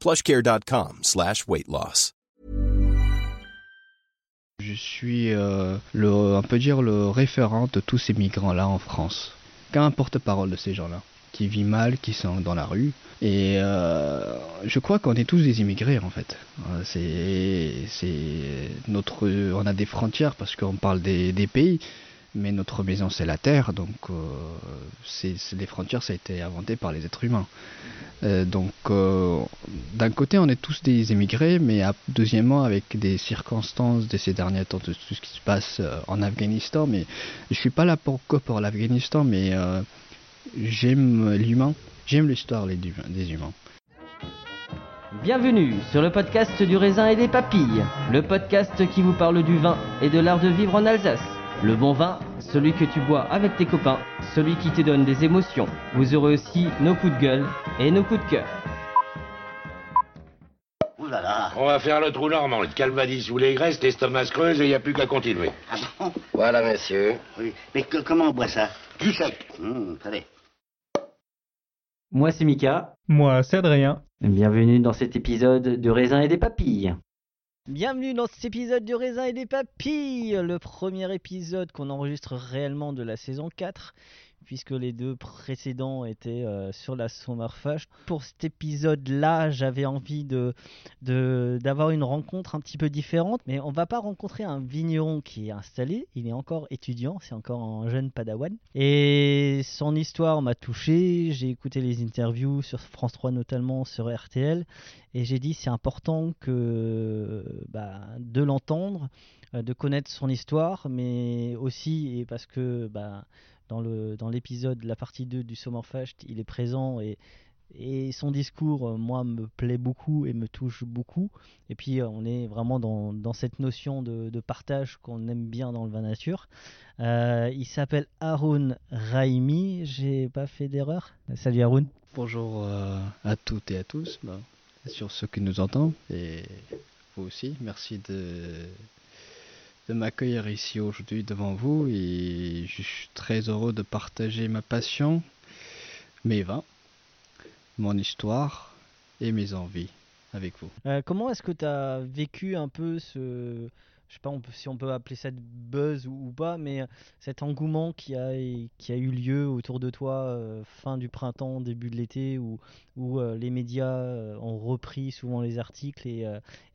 plushcare.com slash weight loss. Je suis, euh, le, on peut dire, le référent de tous ces migrants-là en France. Qu'un porte-parole de ces gens-là, qui vivent mal, qui sont dans la rue. Et euh, je crois qu'on est tous des immigrés en fait. Euh, C'est, c'est notre, on a des frontières parce qu'on parle des pays, mais notre maison c'est la terre, donc euh, les frontières ça a été inventé par les êtres humains. Euh, donc euh, d'un côté on est tous des immigrés, mais à- deuxièmement avec des circonstances de ces derniers temps, de tout ce qui se passe en Afghanistan, mais je suis pas là pour pour l'Afghanistan, mais j'aime l'humain, j'aime l'histoire des humains. Bienvenue sur le podcast du raisin et des papilles, le podcast qui vous parle du vin et de l'art de vivre en Alsace. Le bon vin, celui que tu bois avec tes copains, celui qui te donne des émotions. Vous aurez aussi nos coups de gueule et nos coups de cœur. Ouh là là. On va faire le trou normand, le calvadis sous les graisses, l'estomac se creuse et il n'y a plus qu'à continuer. Ah bon? Voilà, monsieur. Oui. Mais que- comment on boit ça? Du sec. Hum, Allez. Moi c'est Mika, Moi, c'est Adrien. bienvenue dans cet épisode de raisin et des papilles. Bienvenue dans cet épisode du raisin et des papilles, le premier épisode qu'on enregistre réellement de la saison 4, puisque les deux précédents étaient euh, sur la Sommerfest. Pour cet épisode-là, j'avais envie de d'avoir une rencontre un petit peu différente, mais on va pas rencontrer un vigneron qui est installé, il est encore étudiant, c'est encore un jeune padawan. Et son histoire m'a touché, j'ai écouté les interviews sur France 3 notamment, sur RTL, et j'ai dit c'est important que bah, de l'entendre, euh, de connaître son histoire, mais aussi et parce que bah, dans le dans l'épisode, la partie 2 du Sommerfest, il est présent et et son discours, euh, moi, me plaît beaucoup et me touche beaucoup. Et puis, euh, on est vraiment dans, dans cette notion de, de partage qu'on aime bien dans le vin nature. Euh, il s'appelle Haroun Raimi. J'ai pas fait d'erreur. Salut Haroun. Bonjour à toutes et à tous, bah, sur ceux qui nous entendent, et vous aussi. Merci de, de m'accueillir ici aujourd'hui devant vous, et je suis très heureux de partager ma passion, mes vins, mon histoire et mes envies avec vous. Euh, comment est-ce que tu as vécu un peu ce. Je sais pas si on peut appeler ça buzz ou, pas, mais euh, cet engouement qui a, qui a eu lieu autour de toi euh, fin du printemps, début de l'été, où, où euh, les médias ont repris souvent les articles et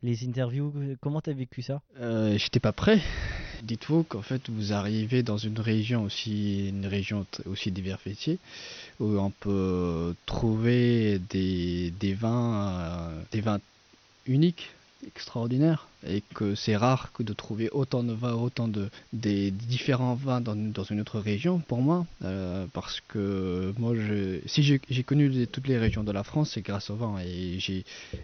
les interviews. Comment tu as vécu ça? J'étais pas prêt. Dites-vous qu'en fait vous arrivez dans une région aussi une région aussi diversifiée où on peut trouver des, des vins des vins uniques extraordinaires et que c'est rare que de trouver autant de vins autant de des différents vins dans, dans une autre région pour moi euh, parce que moi je si j'ai connu toutes les régions de la France c'est grâce au vin et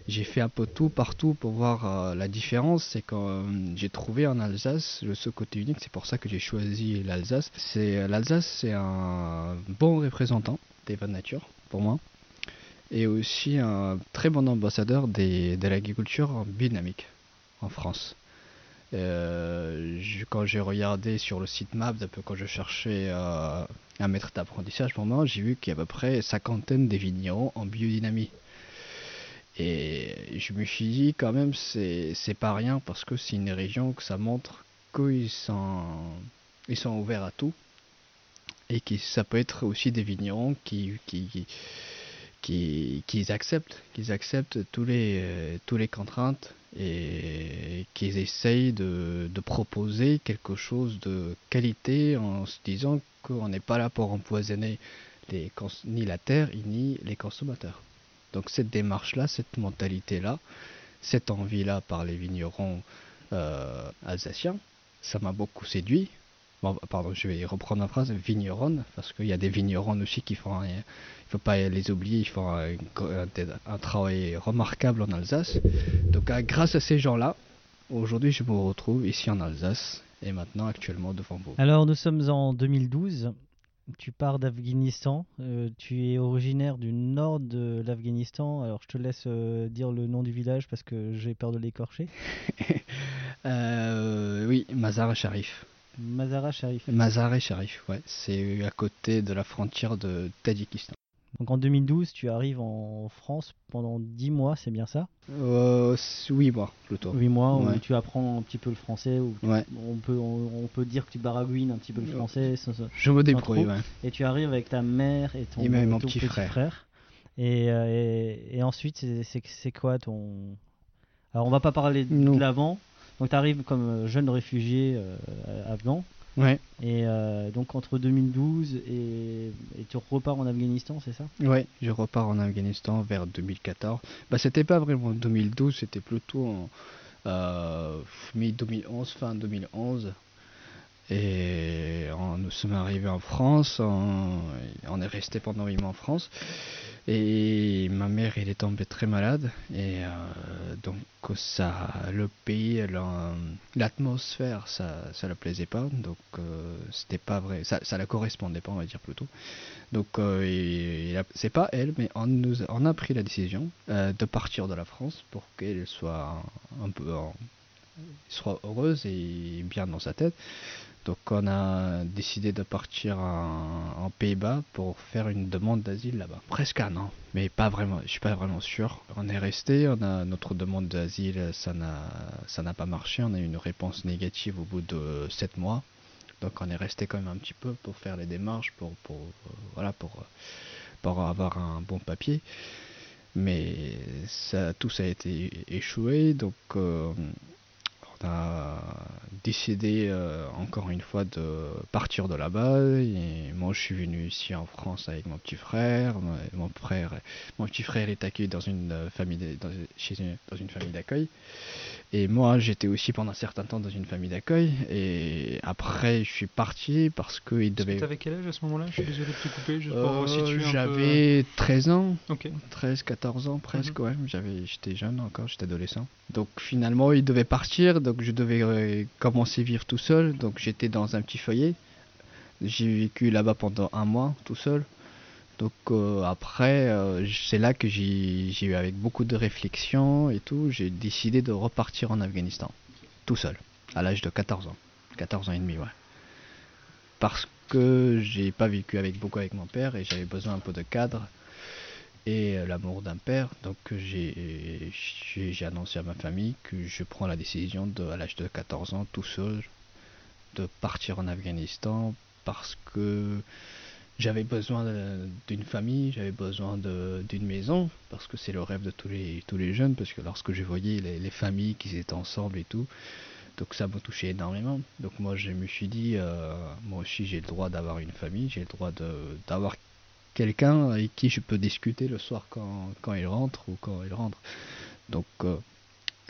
j'ai fait un peu tout partout pour voir euh, la différence. C'est quand euh, j'ai trouvé en Alsace le ce côté unique. C'est pour ça que j'ai choisi l'Alsace. L'Alsace, c'est un bon représentant des vins de nature pour moi. Et aussi un très bon ambassadeur des, de l'agriculture biodynamique en France. Euh, quand j'ai regardé sur le site peu quand je cherchais euh, un maître d'apprentissage pour moi, j'ai vu qu'il y a à peu près cinquantaine de vignerons en biodynamie. Et je me suis dit quand même c'est pas rien parce que c'est une région que ça montre qu'ils sont, ouverts à tout et que ça peut être aussi des vignerons qui, qui acceptent, qu'ils acceptent tous les, tous les contraintes et qu'ils essayent de, de, proposer quelque chose de qualité en se disant qu'on n'est pas là pour empoisonner ni la terre ni les consommateurs. Donc cette démarche-là, cette mentalité-là, cette envie-là par les vignerons euh, alsaciens, ça m'a beaucoup séduit. Bon, pardon, je vais reprendre la phrase, vigneronne, parce qu'il y a des vignerons aussi qui font, ne faut pas les oublier, ils font un, un, travail remarquable en Alsace. Donc grâce à ces gens-là, aujourd'hui je me retrouve ici en Alsace et maintenant actuellement devant vous. Alors nous sommes en 2012 tu pars d'Afghanistan, euh, tu es originaire du nord de l'Afghanistan. Alors je te laisse euh, dire le nom du village parce que j'ai peur de l'écorcher. euh, oui, Mazar Sharif. Mazar Sharif. Mazar Sharif, ouais. C'est à côté de la frontière de Tadjikistan. Donc en 2012, tu arrives en France pendant 10 mois, c'est bien ça? Euh, 8 mois plutôt. 8 mois ouais. où tu apprends un petit peu le français, où tu, ouais. on, peut, on, on, peut dire que tu baragouines un petit peu le français. Sans, Je me débrouille, ouais. Et tu arrives avec ta mère et ton, et même mon ton petit, petit frère. frère. Et, euh, et, et, ensuite, c'est quoi ton... Alors on va pas parler de l'avant. Donc tu arrives comme jeune réfugié euh, afghan. Ouais. Et euh, donc entre 2012 et, et, tu repars en Afghanistan, c'est ça? Ouais, je repars en Afghanistan vers 2014. Bah, c'était pas vraiment 2012, c'était plutôt en euh, mi-2011, fin 2011. Et nous sommes arrivés en France, on, est resté pendant 8 mois en France. Et ma mère, elle est tombée très malade. Et euh, donc, ça, le pays, l'atmosphère, ça, ça la plaisait pas. Donc, euh, c'était pas vrai. Ça, ça la correspondait pas, on va dire plutôt. Donc, euh, c'est pas elle, mais on, a pris la décision euh, de partir de la France pour qu'elle soit un, peu, soit heureuse et bien dans sa tête. Donc on a décidé de partir en, Pays-Bas pour faire une demande d'asile là-bas. Presque un an, mais pas vraiment. Je suis pas vraiment sûr. On est resté, on a notre demande d'asile, ça n'a pas marché. On a eu une réponse négative au bout de 7 mois. Donc on est resté quand même un petit peu pour faire les démarches, pour euh, voilà pour avoir un bon papier. Mais tout ça a été échoué, donc. Euh, a décidé euh, encore une fois de partir de là-bas. Et moi je suis venu ici en France avec mon petit frère. Mon frère mon petit frère est accueilli dans une famille de, dans, chez une, dans une famille d'accueil et moi j'étais aussi pendant un certain temps dans une famille d'accueil et après je suis parti parce que il devait tu avais quel âge à ce moment-là? Je suis désolé de te couper juste euh, pour j'avais 13 ans okay. 13 14 ans presque mm -hmm. ouais j'avais j'étais jeune encore j'étais adolescent donc finalement il devait partir donc je devais euh, commencer à vivre tout seul. Donc j'étais dans un petit foyer. J'ai vécu là-bas pendant un mois tout seul. Donc euh, après, euh, c'est là que j'ai eu avec beaucoup de réflexion et tout, j'ai décidé de repartir en Afghanistan. Tout seul, à l'âge de 14 ans. 14 ans et demi, ouais. Parce que j'ai pas vécu avec beaucoup avec mon père et j'avais besoin un peu de cadre et l'amour d'un père. Donc j'ai annoncé à ma famille que je prends la décision de, à l'âge de 14 ans, tout seul, de partir en Afghanistan parce que j'avais besoin d'une famille, j'avais besoin d'une maison, parce que c'est le rêve de tous les, tous les jeunes, parce que lorsque je voyais les, les familles qui étaient ensemble et tout, donc ça me touchait énormément. Donc moi je me suis dit, euh, moi aussi j'ai le droit d'avoir une famille, j'ai le droit d'avoir quelqu'un avec qui je peux discuter le soir quand, quand il rentre ou quand il rentre. Donc euh,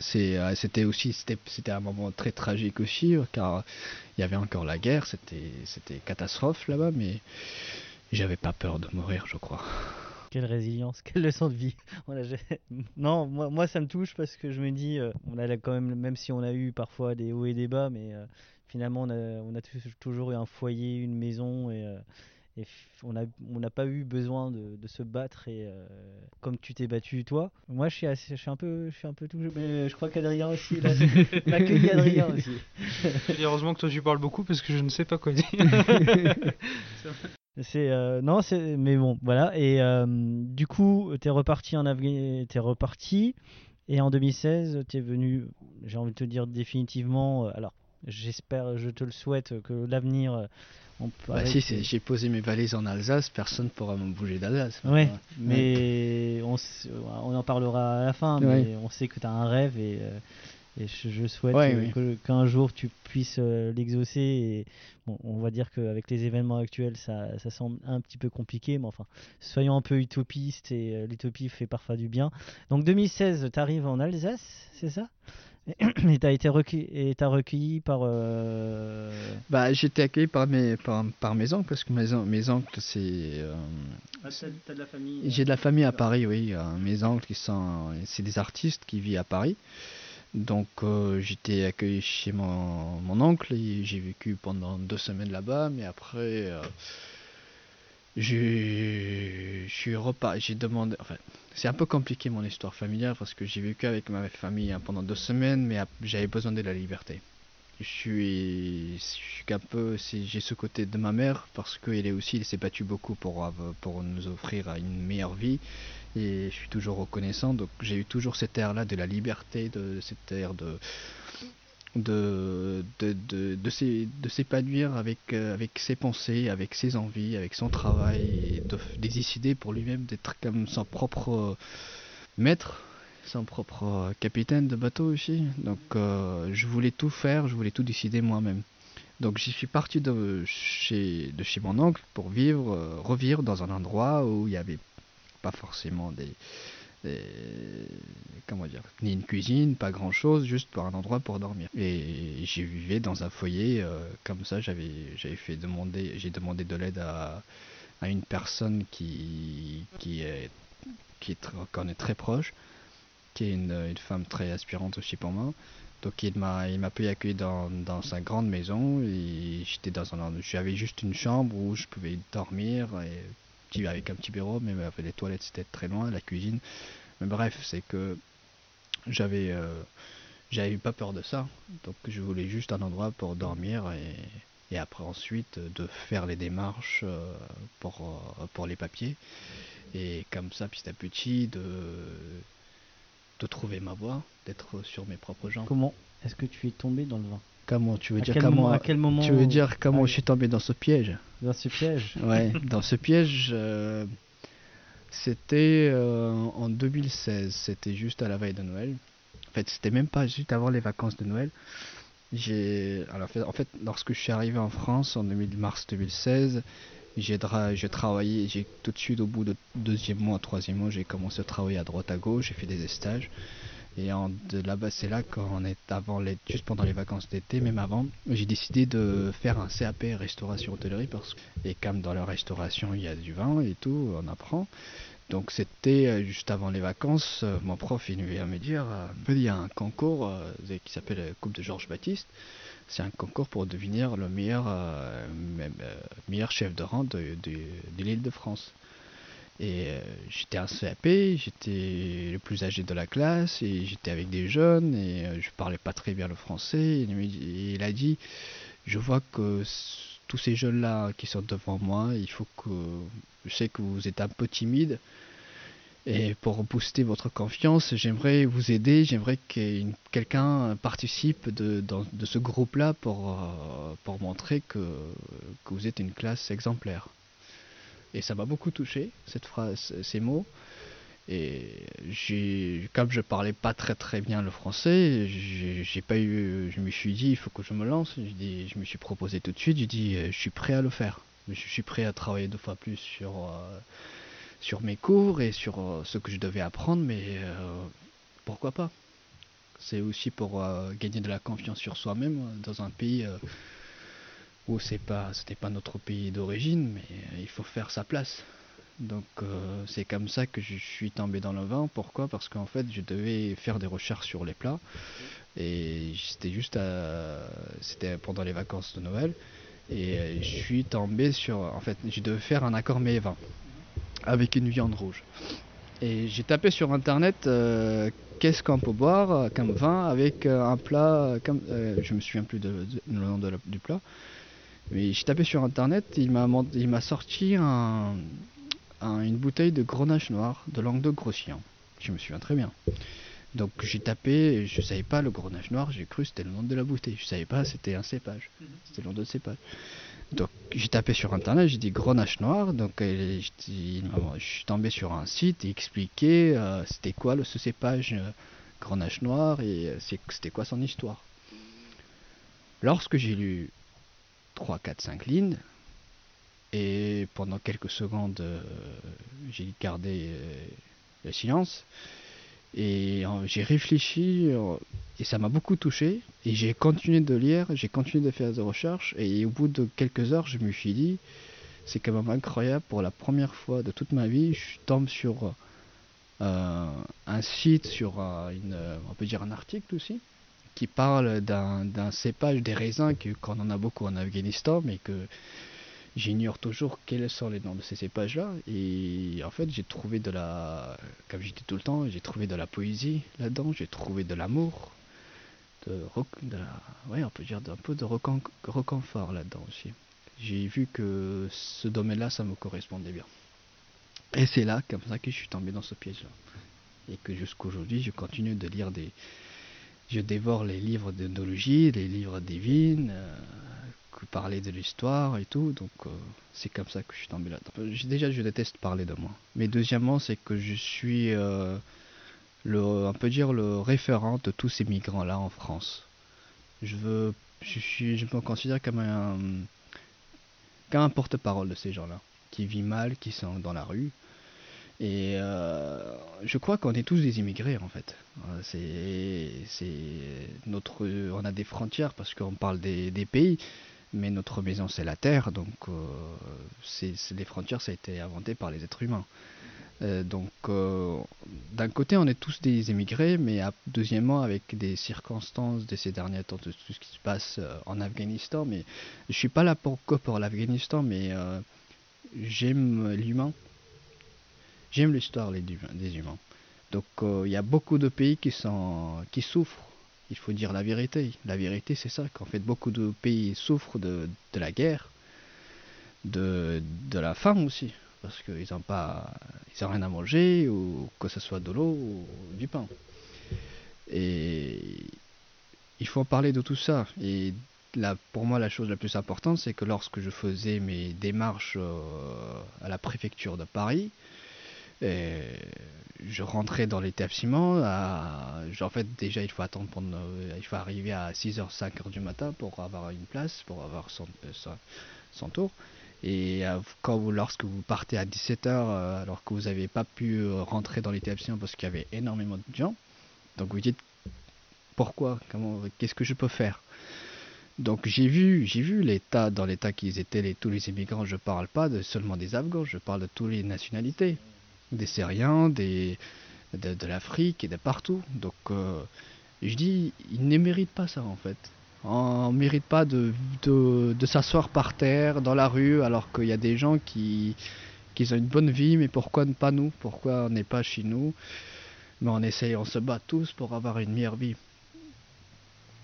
c'était aussi c'était un moment très tragique aussi car il y avait encore la guerre, c'était c'était catastrophe là-bas mais j'avais pas peur de mourir, je crois. Quelle résilience, quelle leçon de vie. Non, moi, ça me touche parce que je me dis, euh, on a quand même, même si on a eu parfois des hauts et des bas, mais euh, finalement on a, on a toujours eu un foyer, une maison et on n'a on a pas eu besoin de, de se battre et euh, comme tu t'es battu toi. Moi je suis, assez, je suis un peu je suis un peu tout mais je crois qu'Adrien aussi là, accueilli Adrien aussi. heureusement que toi tu parles beaucoup parce que je ne sais pas quoi dire. c'est euh, non c'est mais bon voilà et euh, du coup tu es reparti en Afghanistan t'es reparti et en 2016 tu es venu j'ai envie de te dire définitivement alors j'espère je te le souhaite que l'avenir bah si, j'ai posé mes valises en Alsace, personne ne pourra me bouger d'Alsace. Ouais, mais On, on, en parlera à la fin, mais on sait que tu as un rêve et, euh, et je, souhaite qu'un jour tu puisses euh, l'exaucer. Et bon, on va dire qu'avec les événements actuels, ça, ça, semble un petit peu compliqué, mais enfin, soyons un peu utopistes et euh, l'utopie fait parfois du bien. Donc 2016, tu arrives en Alsace, c'est ça? et t'as été recueilli, et as recueilli par. Euh... Bah, j'étais accueilli par mes par, par, mes oncles parce que mes, mes oncles c'est. Euh... Ah, t'as de la famille. J'ai de la famille à Paris, oui. Euh, mes oncles qui sont, c'est des artistes qui vivent à Paris. Donc euh, j'étais accueilli chez mon, mon oncle et j'ai vécu pendant deux semaines là-bas, mais après je suis j'ai demandé, enfin, c'est un peu compliqué mon histoire familiale parce que j'ai vécu avec ma famille hein, pendant deux semaines, mais j'avais besoin de la liberté. Je suis, je suis un peu, j'ai ce côté de ma mère parce qu'elle est aussi, elle s'est battue beaucoup pour, pour nous offrir une meilleure vie et je suis toujours reconnaissant. Donc j'ai eu toujours cette air là de la liberté, de cette air de de, de, de, de s'épanouir avec, euh, avec ses pensées, avec ses envies, avec son travail, de, décider pour lui-même d'être comme son propre maître, son propre capitaine de bateau aussi. Donc euh, je voulais tout faire, je voulais tout décider moi-même. Donc j'y suis parti de chez, de chez mon oncle pour vivre, euh, revivre dans un endroit où il n'y avait pas forcément des, comment dire, ni une cuisine, pas grand chose, juste pour un endroit pour dormir. Et j'ai vivais dans un foyer euh, comme ça. J'avais, j'avais fait demander, j'ai demandé de l'aide à, à, une personne qui, qui est, qui est, qu'on est très proche, qui est une, une, femme très aspirante aussi pour moi. Donc il m'a, il m'a pu accueillir dans, dans sa grande maison et j'étais dans un, j'avais juste une chambre où je pouvais dormir et avec un petit bureau, mais les toilettes c'était très loin, la cuisine. Mais bref, c'est que j'avais euh, j'avais eu pas peur de ça, donc je voulais juste un endroit pour dormir et, après ensuite de faire les démarches euh, pour, euh, pour les papiers. Et comme ça, petit à petit, de, de trouver ma voie, d'être sur mes propres jambes. Comment est-ce que tu es tombé dans le vin? Comment tu veux dire comment à quel moment Tu veux dire comment je suis tombé dans ce piège? Dans ce piège Ouais, dans ce piège. Euh, c'était euh, en 2016. C'était juste à la veille de Noël. En fait, c'était même pas juste avant les vacances de Noël. J'ai alors en fait lorsque je suis arrivé en France en mars 2016, j'ai travaillé, j'ai tout de suite au bout de deuxième mois, troisième mois, j'ai commencé à travailler à droite à gauche, j'ai fait des stages. Et là-bas, c'est là qu'on est avant les, juste pendant les vacances d'été, même avant, j'ai décidé de faire un CAP restauration hôtellerie parce et comme dans la restauration il y a du vin et tout, on apprend. Donc c'était euh, juste avant les vacances, euh, mon prof il vient me dire, euh, il y a un concours qui s'appelle Coupe de Georges Baptiste. C'est un concours pour devenir le meilleur, meilleur chef de rang de l'île de France. Et euh, j'étais un CAP, j'étais le plus âgé de la classe, et j'étais avec des jeunes, et euh, je parlais pas très bien le français. Et il, a dit, je vois que tous ces jeunes-là qui sont devant moi, il faut que, je sais que vous êtes un peu timide, et pour booster votre confiance, j'aimerais vous aider, j'aimerais que quelqu'un participe de, de ce groupe-là pour, euh, montrer que vous êtes une classe exemplaire. Et ça m'a beaucoup touché, cette phrase, ces mots. Et comme je parlais pas très très bien le français, j'ai pas eu, je me suis dit il faut que je me lance. Je, me suis proposé tout de suite. J'ai dit je suis prêt à le faire. Je suis prêt à travailler deux fois plus sur euh, sur mes cours et sur euh, ce que je devais apprendre, mais euh, pourquoi pas? C'est aussi pour gagner de la confiance sur soi-même dans un pays où c'est pas c'était pas notre pays d'origine mais euh, il faut faire sa place donc euh, c'est comme ça que je suis tombé dans le vin pourquoi? Parce qu'en fait je devais faire des recherches sur les plats et c'était juste c'était pendant les vacances de Noël Et euh, je suis tombé sur. En fait, je devais faire un accord mets vin avec une viande rouge. Et j'ai tapé sur internet qu'est-ce qu'on peut boire comme vin avec un plat. Comme, je me souviens plus de, nom du plat. Mais j'ai tapé sur internet, il m'a, sorti un, une bouteille de grenache noir de Languedoc-Roussillon. Je me souviens très bien. Donc j'ai tapé, je savais pas le grenache noir, j'ai cru c'était le nom de la bouteille. Je savais pas c'était un cépage. C'était le nom de cépage. Donc j'ai tapé sur internet, j'ai dit grenache noir. Donc je suis tombé sur un site et expliqué euh, c'était quoi le, ce cépage euh, grenache noir et euh, c'était quoi son histoire. Lorsque j'ai lu 3, 4, 5 lignes, et pendant quelques secondes j'ai gardé le silence. Et euh, j'ai réfléchi euh, et ça m'a beaucoup touché. Et j'ai continué de lire, j'ai continué de faire des recherches. Et au bout de quelques heures, je me suis dit, c'est quand même incroyable. Pour la première fois de toute ma vie, je tombe sur euh, un site, sur une, on peut dire un article aussi, qui parle d'un cépage des raisins qu'on en a beaucoup en Afghanistan, mais que J'ignore toujours quels sont les noms de ces cépages-là. Et en fait, j'ai trouvé de la. Comme je dis tout le temps, j'ai trouvé de la poésie là-dedans, j'ai trouvé de l'amour, de, de la. Ouais, on peut dire un peu de reconfort là-dedans aussi. J'ai vu que ce domaine-là, ça me correspondait bien. Et c'est là, comme ça, que je suis tombé dans ce piège-là. Et que jusqu'aujourd'hui, je continue de lire des. Je dévore les livres d'ethnologie, les livres divines. Euh, parler de l'histoire et tout, donc euh, c'est comme ça que je suis tombé là-dedans. Déjà, je déteste parler de moi. Mais deuxièmement, c'est que je suis, euh, le, on peut dire, le référent de tous ces migrants-là en France. Je veux, je suis, je me considère comme un, comme un porte-parole de ces gens-là, qui vit mal, qui sont dans la rue. Et euh, je crois qu'on est tous des immigrés en fait. C'est, notre, on a des frontières parce qu'on parle des, pays, mais notre maison c'est la terre, donc euh, les frontières ça a été inventé par les êtres humains. Euh, donc euh, d'un côté on est tous des émigrés, mais deuxièmement avec des circonstances de ces derniers temps, de tout ce qui se passe en Afghanistan, mais je suis pas là pour pour l'Afghanistan, mais j'aime l'humain, j'aime l'histoire des humains. Donc il y a beaucoup de pays qui, sont, qui souffrent il faut dire la vérité. La vérité, c'est ça, qu'en fait, beaucoup de pays souffrent de, la guerre, de, la faim aussi, parce qu'ils n'ont pas, ils rien à manger, ou que ce soit de l'eau ou du pain. Et il faut parler de tout ça. Et là, pour moi, la chose la plus importante, c'est que lorsque je faisais mes démarches euh, à la préfecture de Paris, je rentrais dans l'établissement. En fait, déjà, il faut attendre il faut arriver à 6h, 5h du matin pour avoir une place, pour avoir son, euh, tour. Et euh, quand lorsque vous partez à 17h, euh, alors que vous n'avez pas pu rentrer dans l'établissement parce qu'il y avait énormément de gens, donc vous dites pourquoi, qu'est-ce que je peux faire? Donc j'ai vu, j'ai vu l'état dans l'état qu'ils étaient les, tous les immigrants. Je parle pas seulement des Afghans, je parle de toutes les nationalités des Syriens, des, de, l'Afrique et de partout. Donc euh, je dis, ils ne méritent pas ça en fait. On ne mérite pas de, s'asseoir par terre, dans la rue, alors qu'il y a des gens qui, qui ont une bonne vie, mais pourquoi pas nous? Pourquoi on n'est pas chez nous? Mais on essaye, on se bat tous pour avoir une meilleure vie.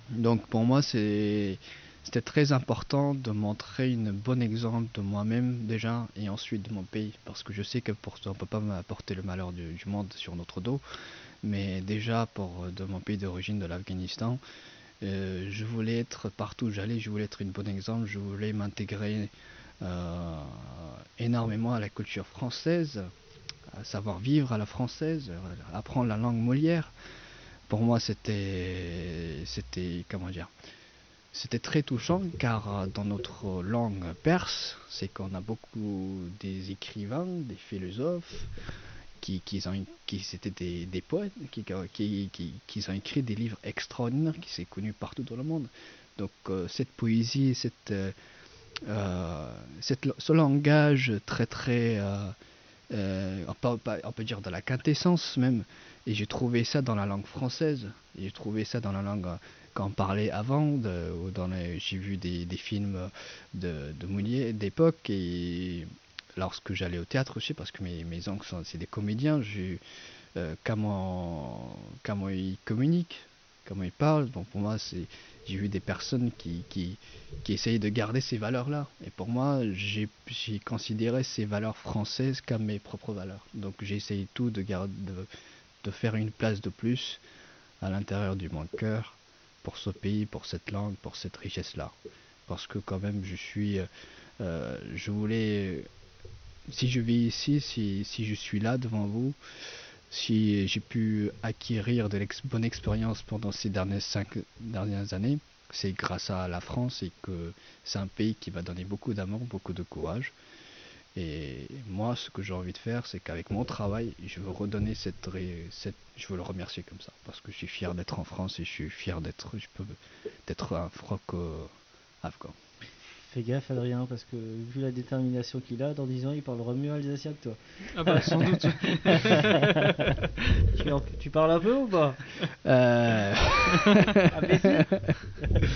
Donc pour moi, c'est c'était très important de montrer un bon exemple de moi-même déjà et ensuite de mon pays. Parce que je sais que pour on ne peut pas m'apporter le malheur du, monde sur notre dos. Mais déjà pour de mon pays d'origine de l'Afghanistan euh, je voulais être partout où j'allais je voulais être un bon exemple je voulais m'intégrer euh, énormément à la culture française à savoir vivre à la française apprendre la langue Molière. Pour moi c'était c'était comment dire c'était très touchant car euh, dans notre langue perse, c'est qu'on a beaucoup des écrivains, des philosophes qui, qui, étaient des, poètes, qui, qui, qui, ont écrit des livres extraordinaires qui sont connus partout dans le monde. Donc euh, cette poésie, cette, euh, ce langage très très, on peut, on, peut, dire de la quintessence même, et j'ai trouvé ça dans la langue française. J'ai trouvé ça dans la langue qu'on parlait avant. J'ai vu des, des, films de, de Mounier d'époque et lorsque j'allais au théâtre aussi, parce que mes, mes oncles sont c'est des comédiens, euh, comment, comment ils communiquent, comment ils parlent. Bon, pour moi, c'est j'ai vu des personnes qui, qui, qui essayent de garder ces valeurs-là. Et pour moi, j'ai considéré ces valeurs françaises comme mes propres valeurs. Donc j'ai essayé tout de, garder, de, de, faire une place de plus à l'intérieur du mon cœur pour ce pays, pour cette langue, pour cette richesse-là. Parce que quand même, je suis... Euh, je voulais... Si je vis ici, si, si je suis là devant vous, si j'ai pu acquérir de l'ex bonne expérience pendant ces dernières cinq dernières années, c'est grâce à la France et que c'est un pays qui va donner beaucoup d'amour, beaucoup de courage. Et moi, ce que j'ai envie de faire, c'est qu'avec mon travail, je veux redonner cette, cette, je veux le remercier comme ça, parce que je suis fier d'être en France et je suis fier d'être, je peux, d'être un franco-afghan. Fais gaffe Adrien parce que vu la détermination qu'il a, dans 10 ans il parlera mieux alsacien que toi. Ah bah sans doute. tu, tu, parles un peu ou pas? Euh... Euh,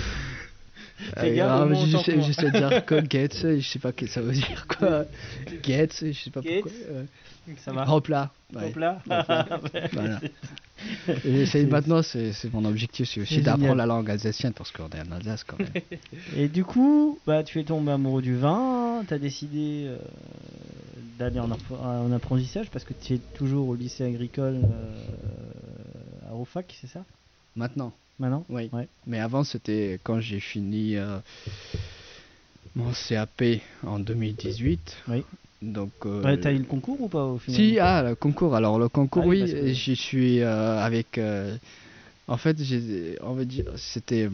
J'essaie de dire quoi, get, je sais pas ce que ça veut dire quoi. Get, je sais pas pourquoi. Euh, ça va. Hopla. Ouais. Hopla. voilà. J'essaie maintenant, c'est mon objectif, c'est aussi d'apprendre la langue alsacienne parce qu'on est en Alsace quand même. Et du coup, bah, tu es tombé amoureux du vin, tu as décidé euh, d'aller en, en, apprentissage parce que tu es toujours au lycée agricole euh, à Roufac, c'est ça? Maintenant. Maintenant? Oui. Ouais. Mais avant, c'était quand j'ai fini euh, mon CAP en 2018. Oui. Donc, euh, ouais, t'as eu le concours ou pas au final? Si, ah, le concours. Alors, le concours, Ah oui, que- j'y suis euh, avec. euh, en fait, on va dire, c'était.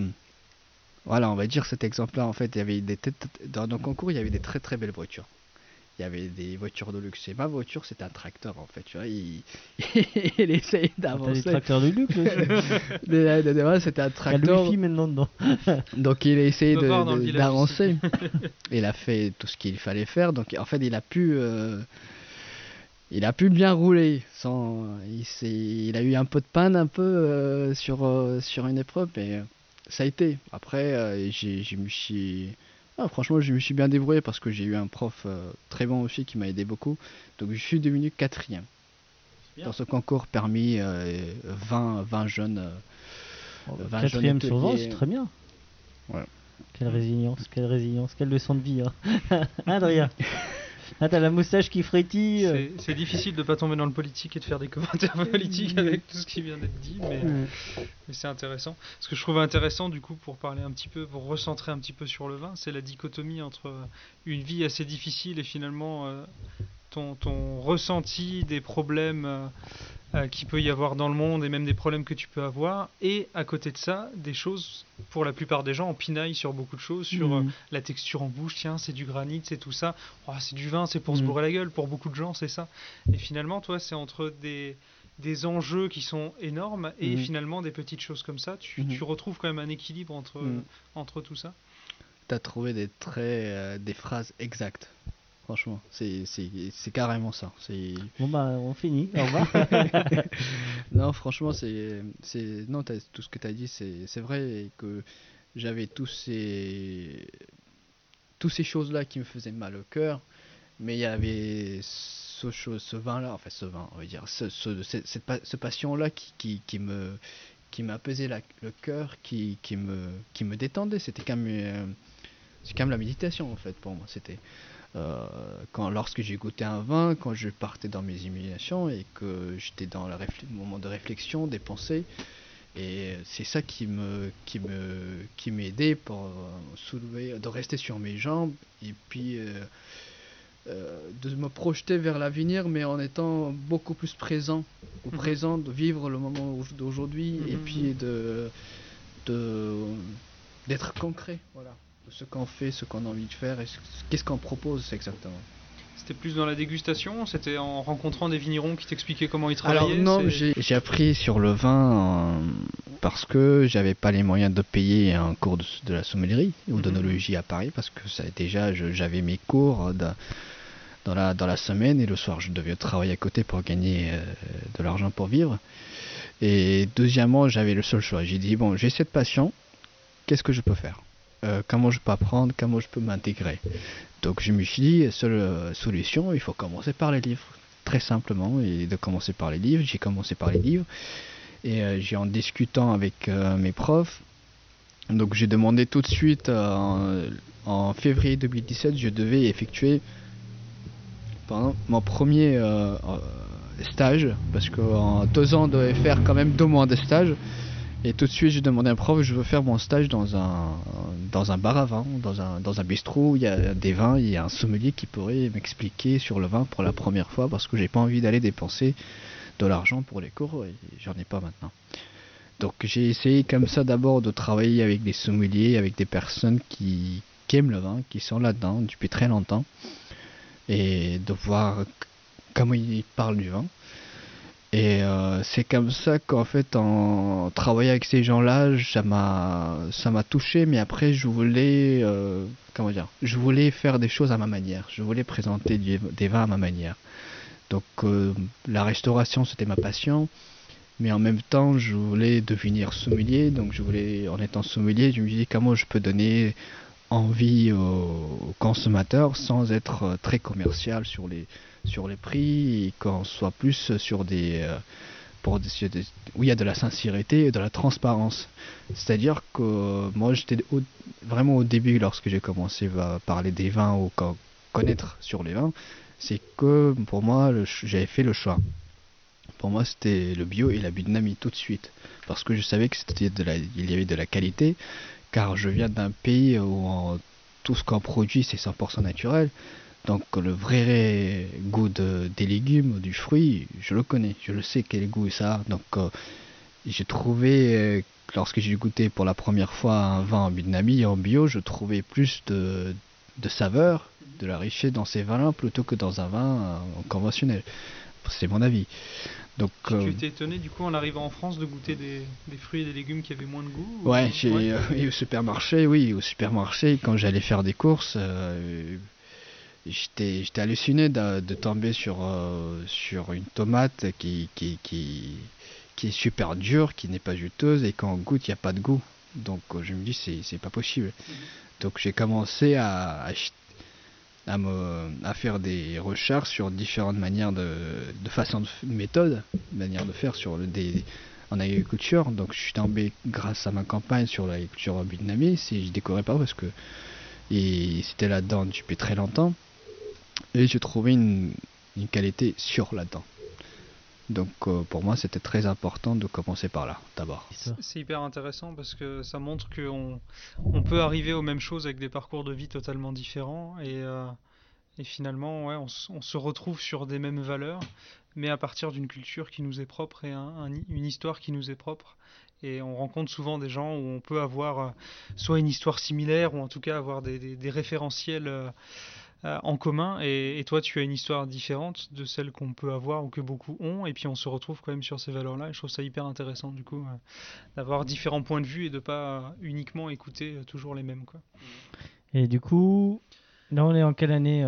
Voilà, on va dire cet exemple-là. En fait, il y avait des têtes- dans le concours, il y avait des très très belles voitures. Il y avait des voitures de luxe. Et ma voiture, c'était un tracteur, en fait. Tu vois, il, il essayait Ah, d'avancer. tracteurs de luxe aussi. Mais, euh, de- de- ouais, C'était un Il y a tracteur. maintenant dedans. Donc il a essayé d'avancer. il a fait tout ce qu'il fallait faire. Donc en fait, il a pu, euh, il a pu bien rouler. Sans, il, a eu un peu de panne un peu euh, sur euh, sur une épreuve, mais ça a été. Après, euh, j'ai, je me suis, ah, franchement, je me suis bien débrouillé parce que j'ai eu un prof euh, très bon aussi qui m'a aidé beaucoup. Donc je suis devenu quatrième dans ce concours permis euh, 20 20 jeunes. euh, 20 jeunes Quatrième sur 20, hôteliers. c'est très bien. Ouais. Quelle résilience, quelle résilience, quelle leçon de vie. Hein. Adrien? Ah, t'as la moustache qui frétille. C'est- C'est difficile de pas tomber dans le politique et de faire des commentaires politiques avec tout ce qui vient d'être dit, mais, Mm. mais c'est intéressant. Ce que je trouve intéressant, du coup, pour parler un petit peu, pour recentrer un petit peu sur le vin, c'est la dichotomie entre une vie assez difficile et finalement euh, ton, ton ressenti des problèmes euh, euh, qu'il peut y avoir dans le monde et même des problèmes que tu peux avoir, et à côté de ça, des choses, pour la plupart des gens, on pinaille sur beaucoup de choses, sur euh, Mm. la texture en bouche, tiens, c'est du granit, c'est tout ça, Oh, c'est du vin, c'est pour se Mm. bourrer la gueule, pour beaucoup de gens, c'est ça. Et finalement, toi, c'est entre des, des enjeux qui sont énormes et Mhm. finalement des petites choses comme ça, tu, Mhm. tu retrouves quand même un équilibre entre, Mhm. entre tout ça. T'as trouvé des traits, euh, des phrases exactes. Franchement, c'est c'est- c'est carrément ça. C'est Bon bah on finit, au revoir. non, franchement, c'est c'est non, tout ce que tu as dit, c'est c'est vrai que j'avais tous ces tous ces choses-là qui me faisaient mal au cœur, mais il y avait ce chose, ce vin-là, enfin ce vin, on va dire, ce, ce, cette, ce passion-là qui, qui, qui me qui m'apaisait le cœur, qui, qui me qui me détendait. C'était quand même euh, c'est quand même la méditation en fait pour moi. C'était euh, quand lorsque j'ai goûté un vin, quand je partais dans mes imaginations et que j'étais dans le moment de réflexion, des pensées. Et c'est ça qui me qui me qui m'aidait pour euh, soulever, de rester sur mes jambes et puis euh, euh, de me projeter vers l'avenir, mais en étant beaucoup plus présent au Mhm. présent, de vivre le moment au- d'aujourd'hui et Mhm. puis de de d'être concret, ce qu'on fait, ce qu'on a envie de faire et ce- qu'est-ce qu'on propose exactement. C'était plus dans la dégustation, c'était en rencontrant des vignerons qui t'expliquaient comment ils travaillaient. Alors non, j'ai appris sur le vin euh, parce que j'avais pas les moyens de payer un cours de, de la sommellerie ou Mhm. d'onologie à Paris parce que ça déjà j'avais mes cours de- dans la, dans la semaine et le soir je devais travailler à côté pour gagner de l'argent pour vivre. Et deuxièmement, j'avais le seul choix. J'ai dit, bon, j'ai cette passion, qu'est-ce que je peux faire? Comment je peux apprendre Comment je peux m'intégrer Donc je me suis dit, seule solution, il faut commencer par les livres très simplement et de commencer par les livres. J'ai commencé par les livres et euh, j'ai en discutant avec euh, mes profs. Donc j'ai demandé tout de suite euh, en, février 2017, je devais effectuer mon premier stage parce qu'en deux ans, on devait faire quand même deux mois de stage. Et tout de suite, j'ai demandé à un prof, je veux faire mon stage dans un, dans un bar à vin, dans un, dans un bistrot où il y a des vins, il y a un sommelier qui pourrait m'expliquer sur le vin pour la première fois parce que j'ai pas envie d'aller dépenser de l'argent pour les cours et j'en ai pas maintenant. Donc j'ai essayé comme ça d'abord de travailler avec des sommeliers, avec des personnes qui, qui aiment le vin, qui sont là-dedans depuis très longtemps et de voir comment ils parlent du vin. Et euh, c'est comme ça qu'en fait, en travaillant avec ces gens-là, ça m'a, touché. Mais après, je voulais, euh, comment dire, je voulais faire des choses à ma manière. Je voulais présenter des vins à ma manière. Donc, euh, la restauration, c'était ma passion. Mais en même temps, je voulais devenir sommelier. Donc, je voulais, en étant sommelier, je me disais comment je peux donner envie aux consommateurs sans être très commercial sur les sur les prix et qu'on soit plus sur des, euh, pour où il y a de la sincérité et de la transparence. C'est-à-dire que moi j'étais vraiment au début lorsque j'ai commencé à parler des vins ou connaître sur les vins, c'est que pour moi j'avais fait le choix. Pour moi c'était le bio et la biodynamie tout de suite parce que je savais que y avait de la qualité car je viens d'un pays où tout ce qu'on produit c'est 100% naturel donc le vrai goût des légumes, du fruit, je le connais, je le sais quel goût ça a. Donc euh, j'ai trouvé, euh, lorsque j'ai goûté pour la première fois un vin en en bio, je trouvais plus de, saveur, de la richesse dans ces vins-là plutôt que dans un vin euh, conventionnel. C'est mon avis. Donc, tu étais étonné du coup en arrivant en France de goûter des, fruits et des légumes qui avaient moins de goût Ouais, au supermarché, oui, au supermarché, quand j'allais faire des courses, j'étais halluciné de, de, tomber sur euh, sur une tomate qui qui, qui qui est super dure qui n'est pas juteuse et quand on goûte il n'y a pas de goût. Donc euh, je me dis c'est pas possible. Mhm. donc j'ai commencé à, à me à faire des recherches sur différentes manières de de façon de méthode manière de faire sur le, des en agriculture. Donc je suis tombé grâce à ma campagne sur l'agriculture vietnamienne si je décorais pas parce que et c'était là-dedans depuis très longtemps et j'ai trouvé une, qualité sur là-dedans. Donc euh, pour moi c'était très important de commencer par là d'abord. C'est hyper intéressant parce que ça montre qu'on on peut arriver aux mêmes choses avec des parcours de vie totalement différents et, euh, finalement ouais, on, se retrouve sur des mêmes valeurs mais à partir d'une culture qui nous est propre et une histoire qui nous est propre. Et on rencontre souvent des gens où on peut avoir euh, soit une histoire similaire ou en tout cas avoir des, référentiels en commun. Et, toi tu as une histoire différente de celle qu'on peut avoir ou que beaucoup ont. Et puis on se retrouve quand même sur ces valeurs là et je trouve ça hyper intéressant du coup euh, d'avoir différents points de vue et de pas uniquement écouter euh, toujours les mêmes quoi. Et du coup là on est en quelle année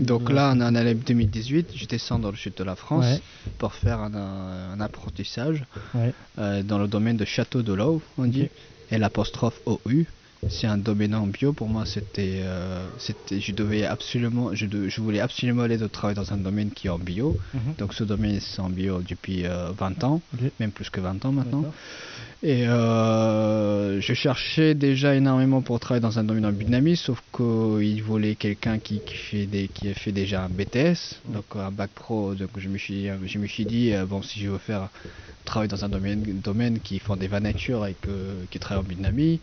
Donc là on est en année 2018, je descends dans le sud de la France pour faire un, apprentissage dans le domaine de Château de l'Eau on dit, et l'apostrophe OU c'est un domaine en bio. Pour moi, c'était, euh, c'était, je devais absolument, je, je, voulais absolument aller de travailler dans un domaine qui est en bio. Mhm. Donc, ce domaine c'est en bio depuis 20 euh, ans, même plus que 20 ans maintenant. Et euh, je cherchais déjà énormément pour travailler dans un domaine en biodynamie, sauf qu'il voulait quelqu'un qui, qui, fait des, qui a fait déjà un BTS, donc un bac pro. Donc, je me suis, je me suis dit, bon, si je veux faire travailler dans un domaine, domaine qui font des vins nature et que, qui travaille en biodynamie,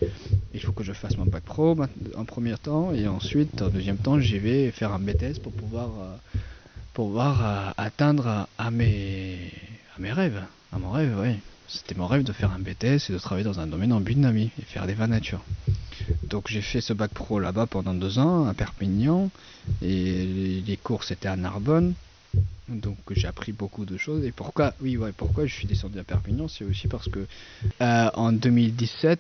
il faut que je fasse mon bac pro en premier temps et ensuite en deuxième temps j'y vais faire un BTS pour pouvoir, euh, pouvoir euh, atteindre à mes, mes rêves, à mon rêve, oui. C'était mon rêve de faire un BTS et de travailler dans un domaine en biodynamie et faire des vins nature. Donc j'ai fait ce bac pro là-bas pendant deux ans à Perpignan et les cours c'était à Narbonne. Donc j'ai appris beaucoup de choses. Et pourquoi Oui, ouais, pourquoi je suis descendu à Perpignan C'est aussi parce que euh, en 2017,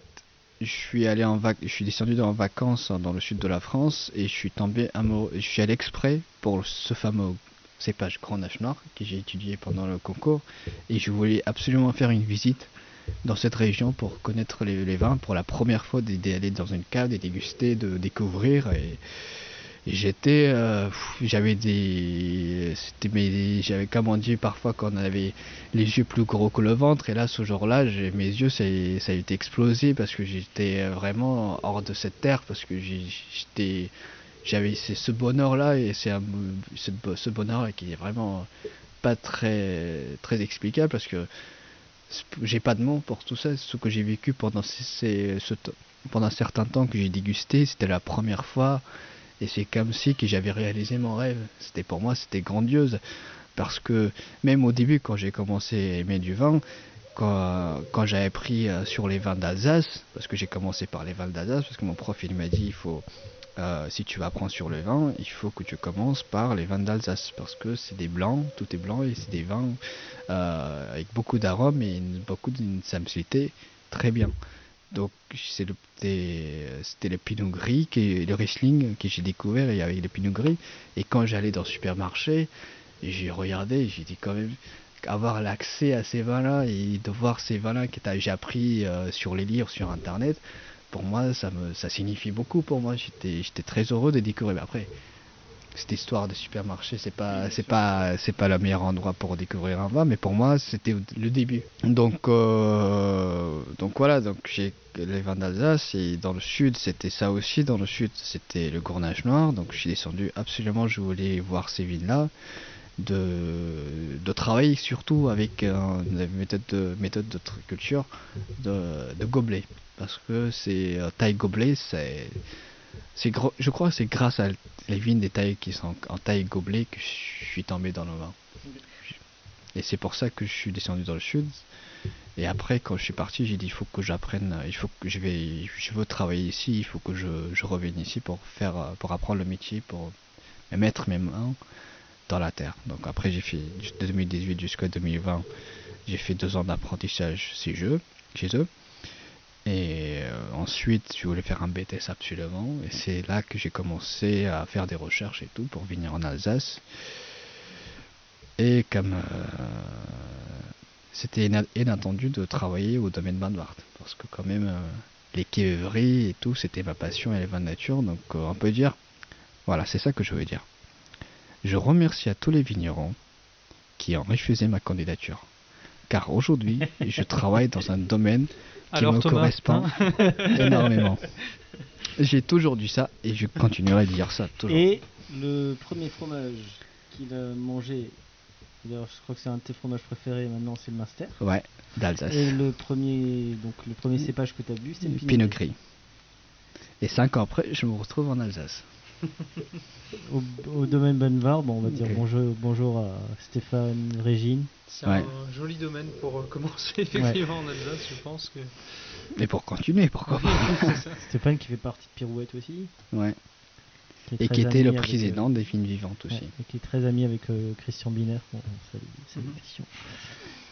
je suis allé en je suis descendu en vacances dans le sud de la France et je suis tombé amoureux. Je suis allé exprès pour ce fameux cépage Grand Nache Noir que j'ai étudié pendant le concours et je voulais absolument faire une visite dans cette région pour connaître les, les vins pour la première fois d'aller dans une cave, de déguster, de découvrir et j'étais euh, j'avais des c'était j'avais comme on dit parfois quand on avait les yeux plus gros que le ventre. Et là ce jour-là mes yeux ça, a été explosé parce que j'étais vraiment hors de cette terre parce que j'étais j'avais ce bonheur là et c'est ce bonheur là qui est vraiment pas très très explicable parce que j'ai pas de mots pour tout ça ce que j'ai vécu pendant ces, ce, pendant un certain temps que j'ai dégusté. C'était la première fois et c'est comme si que j'avais réalisé mon rêve. C'était pour moi, c'était grandiose. Parce que même au début, quand j'ai commencé à aimer du vin, quand, quand j'avais pris euh, sur les vins d'Alsace, parce que j'ai commencé par les vins d'Alsace, parce que mon prof il m'a dit, il faut, euh, si tu vas apprendre sur le vin, il faut que tu commences par les vins d'Alsace, parce que c'est des blancs, tout est blanc, et c'est des vins euh, avec beaucoup d'arômes et beaucoup d'une simplicité très bien. Donc c'était le pinot gris, qui, le Riesling que j'ai découvert avec le pinot gris. Et quand j'allais dans le supermarché, j'ai regardé, j'ai dit quand même avoir l'accès à ces vins-là et de voir ces vins-là que j'ai appris euh, sur les livres, sur Internet, pour moi ça signifie beaucoup pour moi. J'étais très heureux de découvrir. Mais après, cette histoire de supermarché, c'est pas, c'est pas, c'est pas le meilleur endroit pour découvrir un vin, mais pour moi, c'était le début. Donc, euh, donc voilà, donc j'ai les vins d'Alsace et dans le sud, c'était ça aussi. Dans le sud, c'était le Gournage Noir. Donc, je suis descendu absolument, je voulais voir ces vins-là. De, de travailler surtout avec une méthode de, méthode de culture de, de gobelet parce que c'est euh, taille gobelet c'est c'est je crois que c'est grâce à les vignes des tailles qui sont en taille gobelet que je suis tombé dans le vin. Et c'est pour ça que je suis descendu dans le sud. Et après, quand je suis parti, j'ai dit il faut que j'apprenne, il faut que je vais, je veux travailler ici, il faut que je, revienne ici pour faire, pour apprendre le métier, pour mettre mes mains dans la terre. Donc après, j'ai fait de 2018 jusqu'à 2020, j'ai fait deux ans d'apprentissage chez eux, chez eux. Et euh, ensuite, je voulais faire un BTS absolument. Et c'est là que j'ai commencé à faire des recherches et tout pour venir en Alsace. Et comme euh, c'était inattendu de travailler au domaine Banvart. Parce que quand même, euh, les quéveries et tout, c'était ma passion et les vins de nature. Donc on peut dire, voilà, c'est ça que je veux dire. Je remercie à tous les vignerons qui ont refusé ma candidature. Car aujourd'hui, je travaille dans un domaine qui me correspond hein énormément. J'ai toujours dit ça et je continuerai de dire ça toujours. Et le premier fromage qu'il a mangé, d'ailleurs je crois que c'est un de tes fromages préférés maintenant, c'est le Master. Ouais, d'Alsace. Et le premier, donc le premier cépage que tu as bu, c'était le Pinot Gris. Et cinq ans après, je me retrouve en Alsace. au, domaine Benvar, bon, on va dire bonjour, bonjour à Stéphane, Régine. C'est un joli domaine pour euh, commencer effectivement en Alsace, je pense que. Et pour continuer, pourquoi pas Stéphane qui fait partie de Pirouette aussi. Ouais. Et qui était le président euh, des films vivantes aussi. et qui est très ami avec euh, Christian Biner. Bon, salut, salut Christian.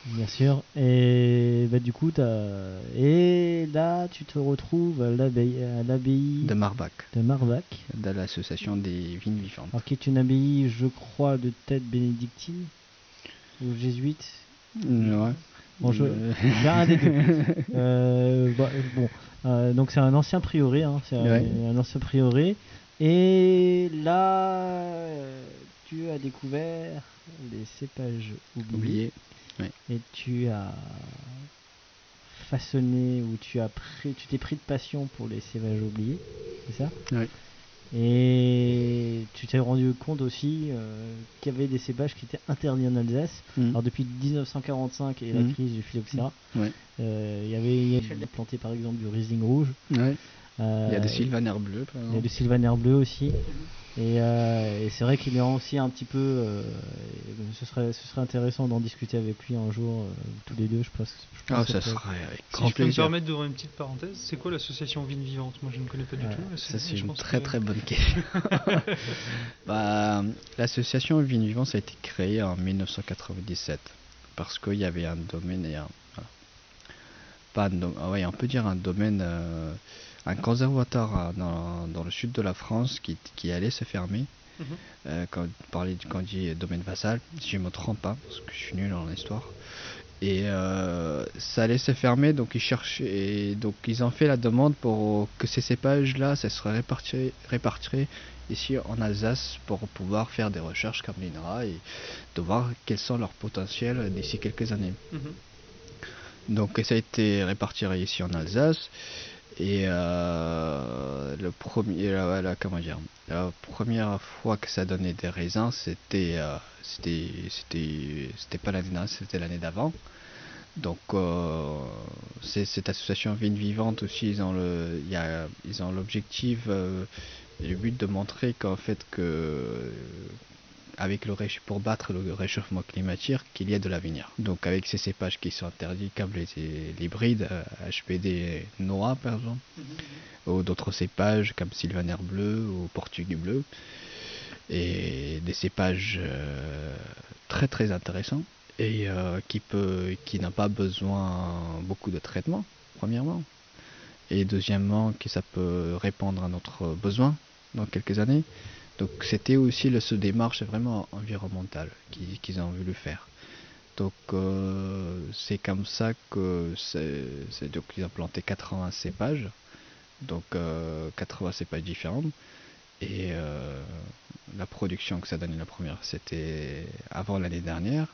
Bien sûr. Et bah, du coup, as... et là, tu te retrouves à l'abbaye de Marbach. De Marbach. De l'association des vignes vivantes. Alors, qui est une abbaye, je crois, de tête bénédictine ou jésuite. Ouais. Bon, je... un des deux. Euh, bah, bon, euh, donc c'est un ancien prieuré, hein, c'est un, ancien prieuré. Et là, tu as découvert les cépages oubliés. Et tu as façonné ou tu as pris, tu t'es pris de passion pour les cépages oubliés, c'est ça? Oui. Et tu t'es rendu compte aussi euh, qu'il y avait des cépages qui étaient interdits en Alsace. Mm. Alors depuis 1945 et la mm. crise du phylloxéra, euh, il y avait, il y avait planté par exemple du Riesling rouge. Euh, il y a des sylvaner bleus. Il y a des sylvaner bleus aussi. Euh, et, c'est vrai qu'il est aussi un petit peu. Euh, ce, serait, ce serait intéressant d'en discuter avec lui un jour, tous les deux, je pense. Je pense ah, ça serait avec si je peux me permettre d'ouvrir une petite parenthèse, c'est quoi l'association Vigne Vivante? Moi, je ne connais pas du tout. Ça, c'est une très très bonne question. bah, l'association Vigne Vivante a été créée en 1997 parce qu'il y avait un domaine et un pas ah ouais, on peut dire un domaine, euh, un conservatoire dans, dans, le sud de la France qui, qui allait se fermer. Mhm. quand, parler, quand on dit domaine vassal, si je ne me trompe pas, parce que je suis nul en histoire. Et ça allait se fermer, donc ils cherchaient, donc ils ont fait la demande pour que ces cépages-là, ça serait réparti, réparti ici en Alsace pour pouvoir faire des recherches comme l'INRA et de voir quels sont leurs potentiels d'ici quelques années. Mhm. Donc ça a été réparti ici en Alsace et euh, le premier, la, comment dire, la première fois que ça donnait des raisins, c'était euh, c'était c'était c'était pas l'année dernière, c'était l'année d'avant. Donc euh, cette association Vigne Vivante aussi, ils ont le, ils ont l'objectif et le but de montrer qu'en fait que euh, avec le pour battre le réchauffement climatique qu'il y a de l'avenir. Donc avec ces cépages qui sont interdits comme les, hybrides HPD Noah par exemple, mm-hmm. ou d'autres cépages comme Sylvaner bleu ou Portugais bleu, et des cépages euh, très très intéressants et euh, qui peut qui n'a pas besoin beaucoup de traitement premièrement et deuxièmement que ça peut répondre à notre besoin dans quelques années. Donc c'était aussi le, ce démarche vraiment environnementale qu'ils ont voulu faire. Donc euh, c'est comme ça que c'est donc ils ont planté 80 cépages, donc 80 euh, cépages différents. Et euh, la production que ça donnait la première, c'était avant l'année dernière.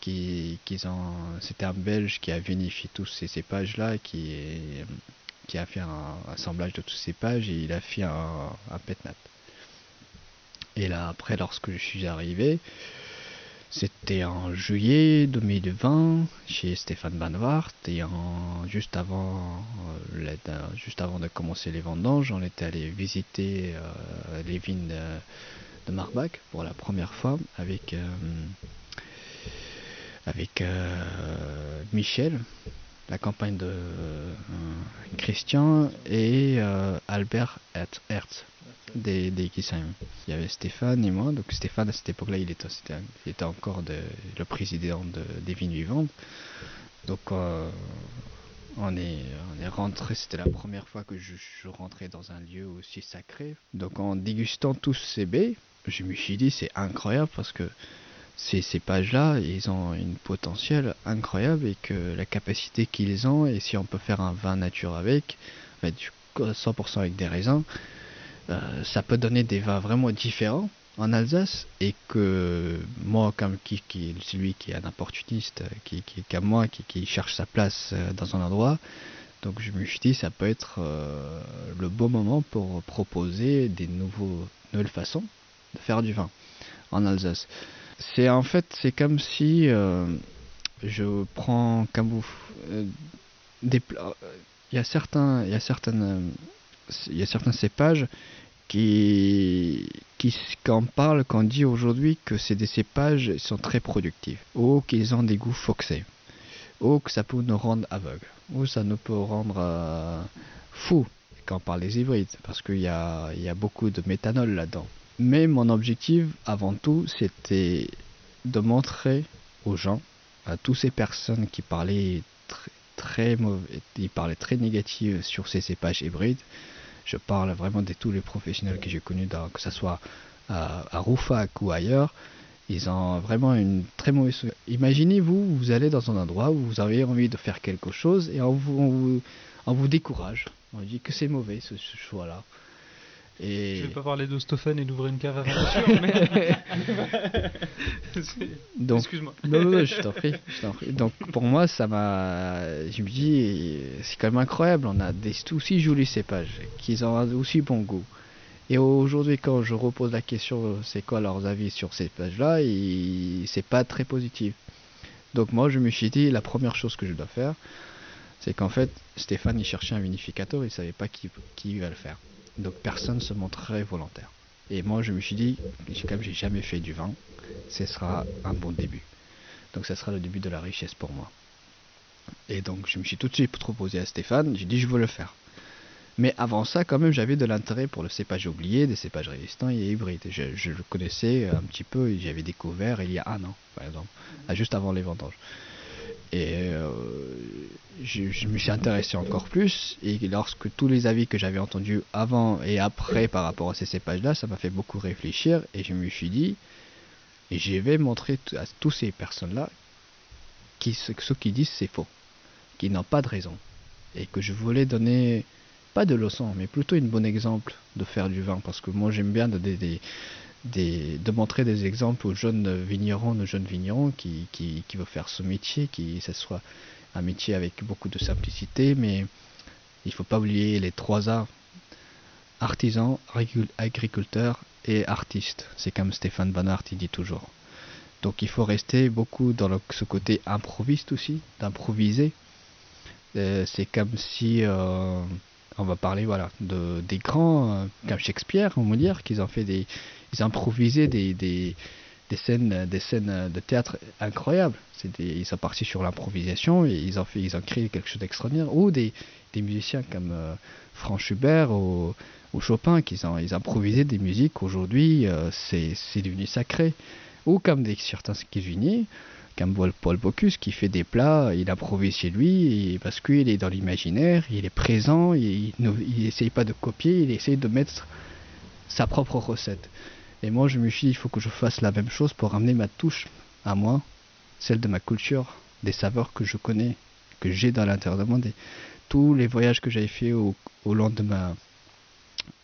Qui, ont, c'était un Belge qui a vinifié tous ces cépages là, qui qui a fait un assemblage de tous ces pages et il a fait un, un petnat. Et là, après, lorsque je suis arrivé, c'était en juillet 2020 chez Stéphane Banvart et en, juste, avant, euh, juste avant de commencer les vendanges, on était allé visiter euh, les vignes de, Marbach pour la première fois avec, euh, avec Michel, la campagne de euh, Christian et euh, Albert Hertz des, des Il y avait Stéphane et moi. Donc Stéphane à cette époque-là, il était, il était encore le président de, des Vignes Vivantes. Donc euh, on est, on est rentré, c'était la première fois que je, je, rentrais dans un lieu aussi sacré. Donc en dégustant tous ces baies, je me suis dit c'est incroyable parce que ces, ces pages-là, ils ont une potentiel incroyable et que la capacité qu'ils ont, et si on peut faire un vin nature avec, 100% avec des raisins, euh, ça peut donner des vins vraiment différents en Alsace et que moi comme qui, celui qui est un opportuniste qui, qui comme moi qui, qui, cherche sa place euh, dans un endroit donc je me suis dit ça peut être euh, le bon moment pour proposer des nouveaux nouvelles façons de faire du vin en Alsace c'est en fait, c'est comme si euh, je prends comme vous euh, il y a certains, il y a certaines, il y a certains cépages qui qui quand parle, quand dit aujourd'hui que c'est des cépages sont très productifs, ou qu'ils ont des goûts foxés, ou que ça peut nous rendre aveugles, ou ça nous peut rendre euh, fous quand on parle des hybrides, parce qu'il y a, y a beaucoup de méthanol là-dedans. Mais mon objectif, avant tout, c'était de montrer aux gens, à toutes ces personnes qui parlaient très, très mauvais, qui parlaient très sur ces cépages hybrides, je parle vraiment de tous les professionnels que j'ai connus, que ce soit à, à ou ailleurs, ils ont vraiment une très mauvaise. Imaginez-vous, vous allez dans un endroit où vous avez envie de faire quelque chose et on vous, on vous, décourage. On dit que c'est mauvais ce choix-là. Et... Je vais pas parler d'Ostophène et d'ouvrir une cave à mais... Excuse-moi. Non, non, je t'en prie, prie, Donc pour moi, ça m'a... Je me dis, c'est quand même incroyable. On a des aussi jolis cépages qui ont aussi bon goût. Et aujourd'hui, quand je repose la question, c'est quoi leurs avis sur ces cépages-là, c'est pas très positif. Donc moi, je me suis dit, la première chose que je dois faire, c'est qu'en fait, Stéphane, il cherchait un vinificateur, il savait pas qui, qui va le faire. Donc personne se montrerait volontaire. Et moi, je me suis dit, comme j'ai jamais fait du vin, ce sera un bon début. Donc ça sera le début de la richesse pour moi. Et donc je me suis tout de suite proposé à Stéphane, j'ai dit je veux le faire. Mais avant ça, quand même, j'avais de l'intérêt pour le cépage oublié, des cépages résistants et hybrides. Je, je le connaissais un petit peu, j'avais découvert il y a un an, par exemple, juste avant les vendanges. Et je, je, me suis intéressé encore plus. Et lorsque tous les avis que j'avais entendus avant et après par rapport à ces cépages-là, ça m'a fait beaucoup réfléchir. Et je me suis dit, et je vais montrer à toutes ces personnes-là qui, ce, qu'ils disent c'est faux, qu'ils n'ont pas de raison. Et que je voulais donner, pas de leçon, mais plutôt une bon exemple de faire du vin. Parce que moi j'aime bien de, montrer des exemples aux jeunes vignerons, aux jeunes vignerons qui, qui, qui veulent faire ce métier, qui ce soit un métier avec beaucoup de simplicité, mais il ne faut pas oublier les trois A artisan, agriculteur et artiste. C'est comme Stéphane Banart il dit toujours. Donc il faut rester beaucoup dans ce côté improviste aussi, d'improviser. Euh, c'est comme si euh, on va parler voilà de des grands euh, comme Shakespeare, on va dire qu'ils ont fait des ils improvisaient des, des, des scènes des scènes de théâtre incroyables. Ils sont partis sur l'improvisation et ils ont ils ont créé quelque chose d'extraordinaire. Ou des, des musiciens comme Franz Schubert ou ou Chopin, qu'ils ont, ils improvisaient des musiques, aujourd'hui euh, c'est, devenu sacré. Ou comme certains cuisiniers, comme Paul Bocuse qui fait des plats, il improvise chez lui, parce qu'il est dans l'imaginaire, il est présent, il n'essaye pas de copier, il essaye de mettre sa propre recette. Et moi je me suis dit, il faut que je fasse la même chose pour ramener ma touche à moi, celle de ma culture, des saveurs que je connais, que j'ai dans l'intérieur de moi, tous les voyages que j'avais fait au, au long de ma,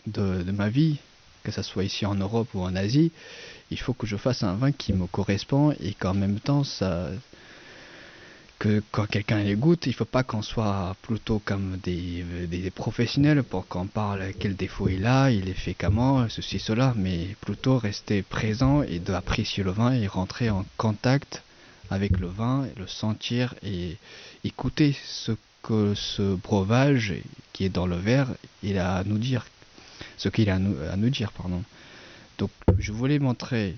de, ma vie, que ce soit ici en Europe ou en Asie, il faut que je fasse un vin qui me correspond et qu'en même temps, ça, que quand quelqu'un les goûte, il ne faut pas qu'on soit plutôt comme des, des professionnels pour qu'on parle quel défaut il a, il est fait comment, ceci, cela, mais plutôt rester présent et d'apprécier le vin et rentrer en contact avec le vin, le sentir et écouter ce que ce breuvage qui est dans le verre, il a à nous dire ce qu'il a à nous, dire. Pardon. Donc je voulais montrer,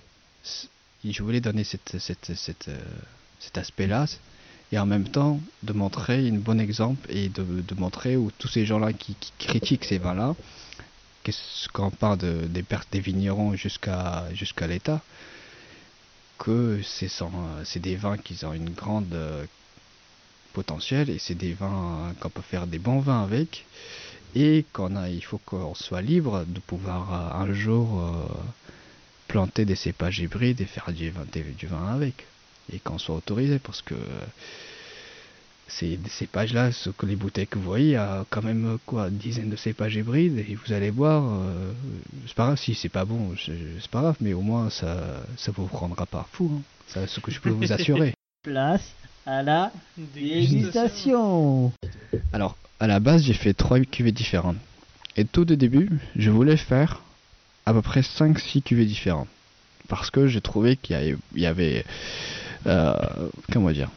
je voulais donner cette, cette, euh, cet aspect-là, et en même temps de montrer un bon exemple et de, montrer où tous ces gens-là qui, critiquent ces vins-là, quand on parle de, des pertes des vignerons jusqu'à jusqu'à l'État, que c'est des vins qui ont une grande euh, potentiel et c'est des vins qu'on peut faire des bons vins avec et qu'on a, il faut qu'on soit libre de pouvoir euh, un jour euh, planter des cépages hybrides et faire du vin avec et qu'on soit autorisé parce que ces cépages là, ce que les bouteilles que vous voyez, il y a quand même quoi, une dizaine de cépages hybrides et vous allez voir, euh, c'est pas grave si c'est pas bon, c'est pas grave, mais au moins ça, ça vous prendra pas fou, hein. c'est ce que je peux vous assurer. Place à la dégustation. Alors, à la base, j'ai fait trois cuvées différentes. Et tout au début, je voulais faire à peu près 5-6 cuvées différentes. Parce que j'ai trouvé qu'il y avait, comment dire,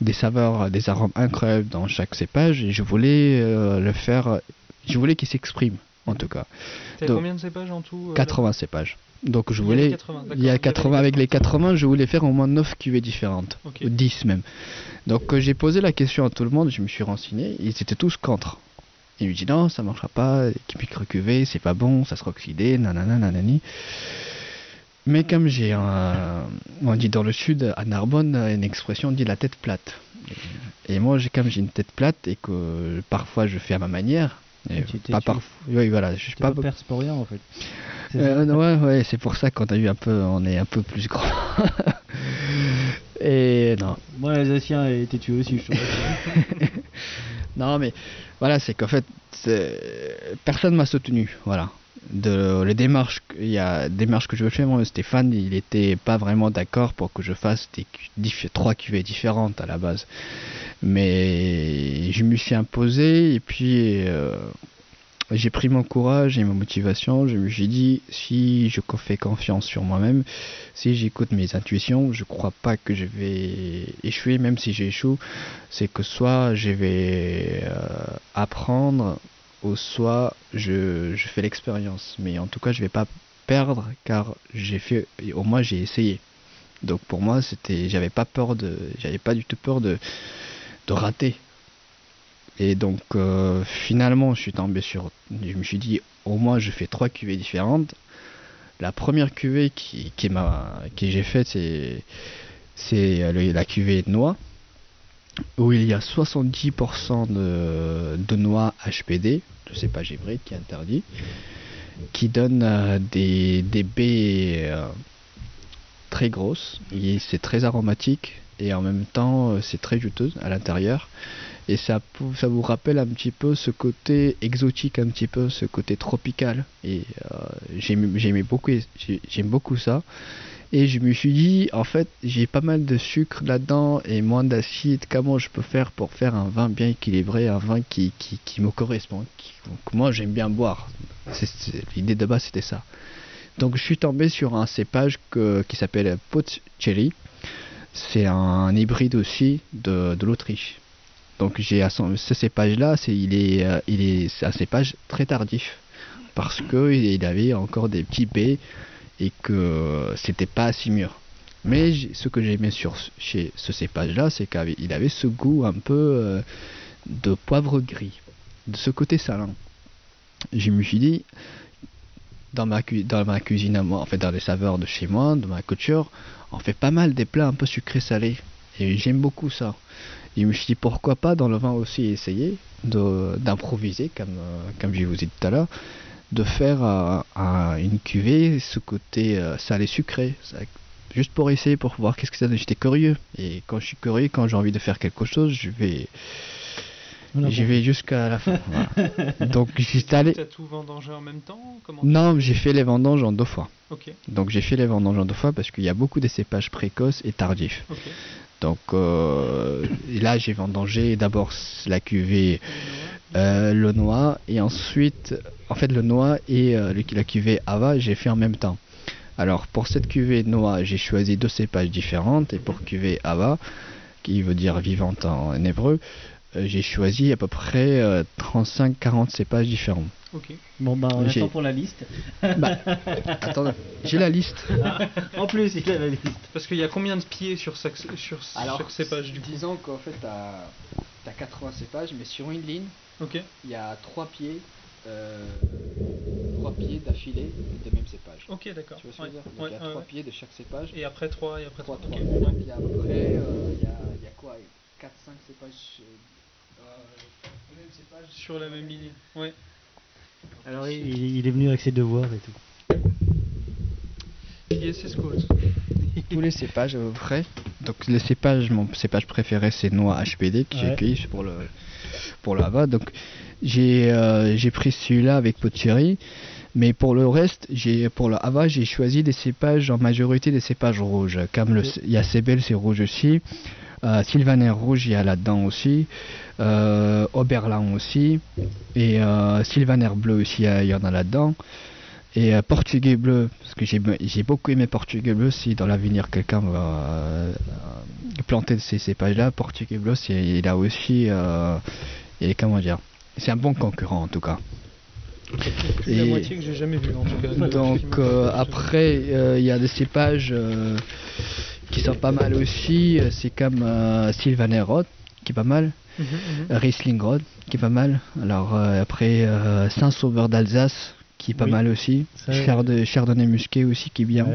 des saveurs, des arômes incroyables dans chaque cépage et je voulais euh, le faire, je voulais qu'il s'exprime en tout cas. T'as combien de cépages en tout 80 euh, cépages. Donc je voulais, il y a 80, avec les 80, je voulais faire au moins 9 cuvées différentes, ou 10 même. Donc euh, j'ai posé la question à tout le monde, je me suis renseigné, ils étaient tous contre. Ils me disent non, ça marchera pas, micro cuvée, c'est pas bon, ça sera oxydé, nanana, nanani. Mais comme j'ai un, on dit dans le sud, à Narbonne, une expression dit la tête plate. Et moi, j'ai comme j'ai une tête plate et que parfois je fais à ma manière, pas parfois. Oui, voilà, je suis pas. pour rien en fait. Euh, ouais, ouais, c'est pour ça qu'on a eu un peu, on est un peu plus grand. Et non. Moi, l'Alsacien été tué aussi, je Non, mais voilà, c'est qu'en fait, personne m'a soutenu. Voilà. De les démarches, il y a démarches que je veux faire. Moi, Stéphane, il était pas vraiment d'accord pour que je fasse des, trois cuvées différentes à la base. Mais je me suis imposé et puis euh, j'ai pris mon courage et ma motivation. Je me suis dit, si je fais confiance sur moi-même, si j'écoute mes intuitions, je crois pas que je vais échouer, même si j'échoue. C'est que soit je vais euh, apprendre, ou soit je, fais l'expérience. Mais en tout cas, je vais pas perdre car j'ai fait, au moins j'ai essayé. Donc pour moi, c'était, j'avais pas peur de, j'avais pas du tout peur de, de rater. Et donc euh, finalement, je suis tombé sur. Je me suis dit, au moins, je fais trois cuvées différentes. La première cuvée qui, qui, qui j'ai faite, c'est, c'est la cuvée de noix. Où il y a 70% de, de noix HPD, le cépage hybride qui est interdit, qui donne euh, des, baies euh, très grosses. C'est très aromatique et en même temps euh, c'est très juteuse à l'intérieur. Et ça, vous rappelle un petit peu ce côté exotique, un petit peu ce côté tropical. Et j'aime beaucoup, j'aime beaucoup ça. Et je me suis dit, en fait, j'ai pas mal de sucre là-dedans et moins d'acide. Comment je peux faire pour faire un vin bien équilibré, un vin qui, qui, me correspond Donc moi, j'aime bien boire. L'idée de base, c'était ça. Donc je suis tombé sur un cépage qui s'appelle Pot Cherry. C'est un hybride aussi de, de l'Autriche. Donc j'ai ce cépage-là, c'est il est, euh, il est, un cépage très tardif parce que il avait encore des petits baies et que c'était pas si mûr. Mais ce que j'aimais sur chez ce cépage-là, c'est qu'il avait ce goût un peu euh, de poivre gris, de ce côté salin. Je me suis dit, dans ma, cuisine à en fait dans les saveurs de chez moi, de ma couture, on fait pas mal des plats un peu sucrés salés. Et j'aime beaucoup ça. Je me suis dit pourquoi pas dans le vin aussi essayer d'improviser comme, euh, comme je vous ai dit tout à l'heure de faire euh, une cuvée ce côté euh, salé sucré. Juste pour essayer pour voir qu'est-ce que ça donne. J'étais curieux. Et quand je suis curieux quand j'ai envie de faire quelque chose je vais je vais jusqu'à la fin. Donc j'étais allé as tout vendangé en même temps non j'ai fait les vendanges en deux fois. Donc j'ai fait les vendanges en deux fois parce qu'il y a beaucoup de cépages précoces et tardifs donc euh, là j'ai vendangé d'abord la cuvée euh, le noix et ensuite en fait le noix et euh, la cuvée Ava j'ai fait en même temps. Alors pour cette cuvée noix j'ai choisi deux cépages différentes et pour cuvée Ava qui veut dire vivante en, hébreu j'ai choisi à peu près 35-40 cépages différents Ok. Bon bah on attend pour la liste. Bah, attends, j'ai la liste. en plus il a la liste. Parce qu'il y a combien de pieds sur, sur, sur chaque cépage du Disons qu'en fait t'as as 80 cépages mais sur une ligne Ok. Il y a trois pieds, euh, trois pieds d'affilée de même cépage. Ok, d'accord. Tu vois ce que je veux dire? Il y a trois pieds de chaque cépage. Et après trois, et après trois. trois. Donc il y a à peu près, euh, il, y a, il y a quoi? 4-5 cépages euh, sur la même ligne. Ouais. Alors il, il, est venu avec ses devoirs et tout. Qui est ses Tous les cépages à peu près. Donc le cépage, mon cépage préféré c'est noix HPD que j'ai accueilli pour le pour la Donc j'ai euh, j'ai pris celui-là avec Potieri. Mais pour le reste, j'ai pour le Hava, j'ai choisi des cépages en majorité des cépages rouges. Comme le, il y a Sebel, c'est rouge aussi. Euh, Sylvaner rouge, il y a là-dedans aussi. Euh, Oberlin aussi. Et euh, Sylvaner bleu aussi, il y en a là-dedans. Et euh, portugais bleu, parce que j'ai beaucoup aimé portugais bleu, si dans l'avenir quelqu'un va planter ces cépages-là, portugais bleu, il a aussi et comment dire C'est un bon concurrent en tout cas. Et la moitié que j'ai jamais vu en tout cas. Donc euh, après, euh, il y a des cépages euh, qui sont pas mal aussi. C'est comme Sylvaner Rod, qui est pas mal. Mhm, mhm. Riesling Rod, qui est pas mal. Alors après, Saint-Sauveur d'Alsace, qui est pas mal aussi. Chardonnay musqué aussi, qui est bien.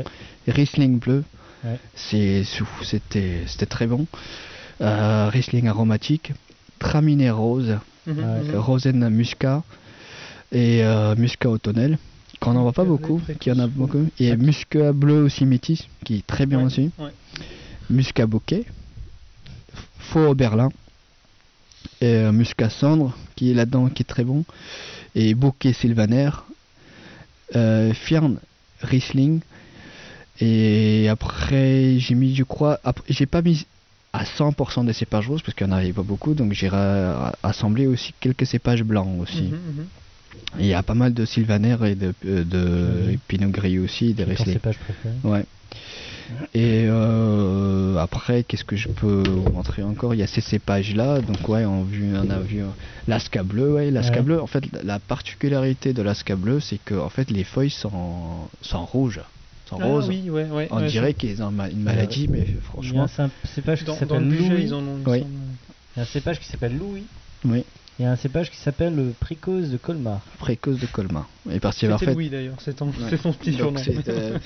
Riesling bleu, c'était très bon. Riesling aromatique. Traminé rose, mm Rosen muscat et euh, muscat automnel, qu'on n'en voit pas beaucoup, qui en a beaucoup. Et muscat bleu aussi métis, qui est très bien aussi. Muscat bouquet, faux berlin, et euh, muscat cendre, qui est là-dedans, qui est très bon. Et bouquet sylvaner, euh, Riesling. Et après, j'ai mis, je crois, j'ai pas mis à 100% des cépages roses parce qu'il n'y en avait pas beaucoup donc j'ai assemblé aussi quelques cépages blancs aussi. Mhm, mhm. Il y a pas mal de sylvaner et de, euh, de pinot gris aussi, des Riesling. Ouais. Et euh, après, qu'est-ce que je peux vous montrer encore? Il y a ces cépages là, donc ouais, on, vu, on a vu l'asca bleu, ouais, l'asca bleu. En fait, la particularité de l'asca bleu, c'est que en fait les feuilles sont, sont rouges. Ah rose. Oui, ouais, ouais, on dirait qu'ils ont une maladie, mais franchement. Il y a un cépage qui s'appelle Louis. Ils ont, un cépage qui s'appelle Louis. Oui. Il y a un cépage qui s'appelle le précoce de Colmar. Précoce de Colmar. Et parti avoir fait. Oui d'ailleurs, c'est ton, petit surnom. Euh,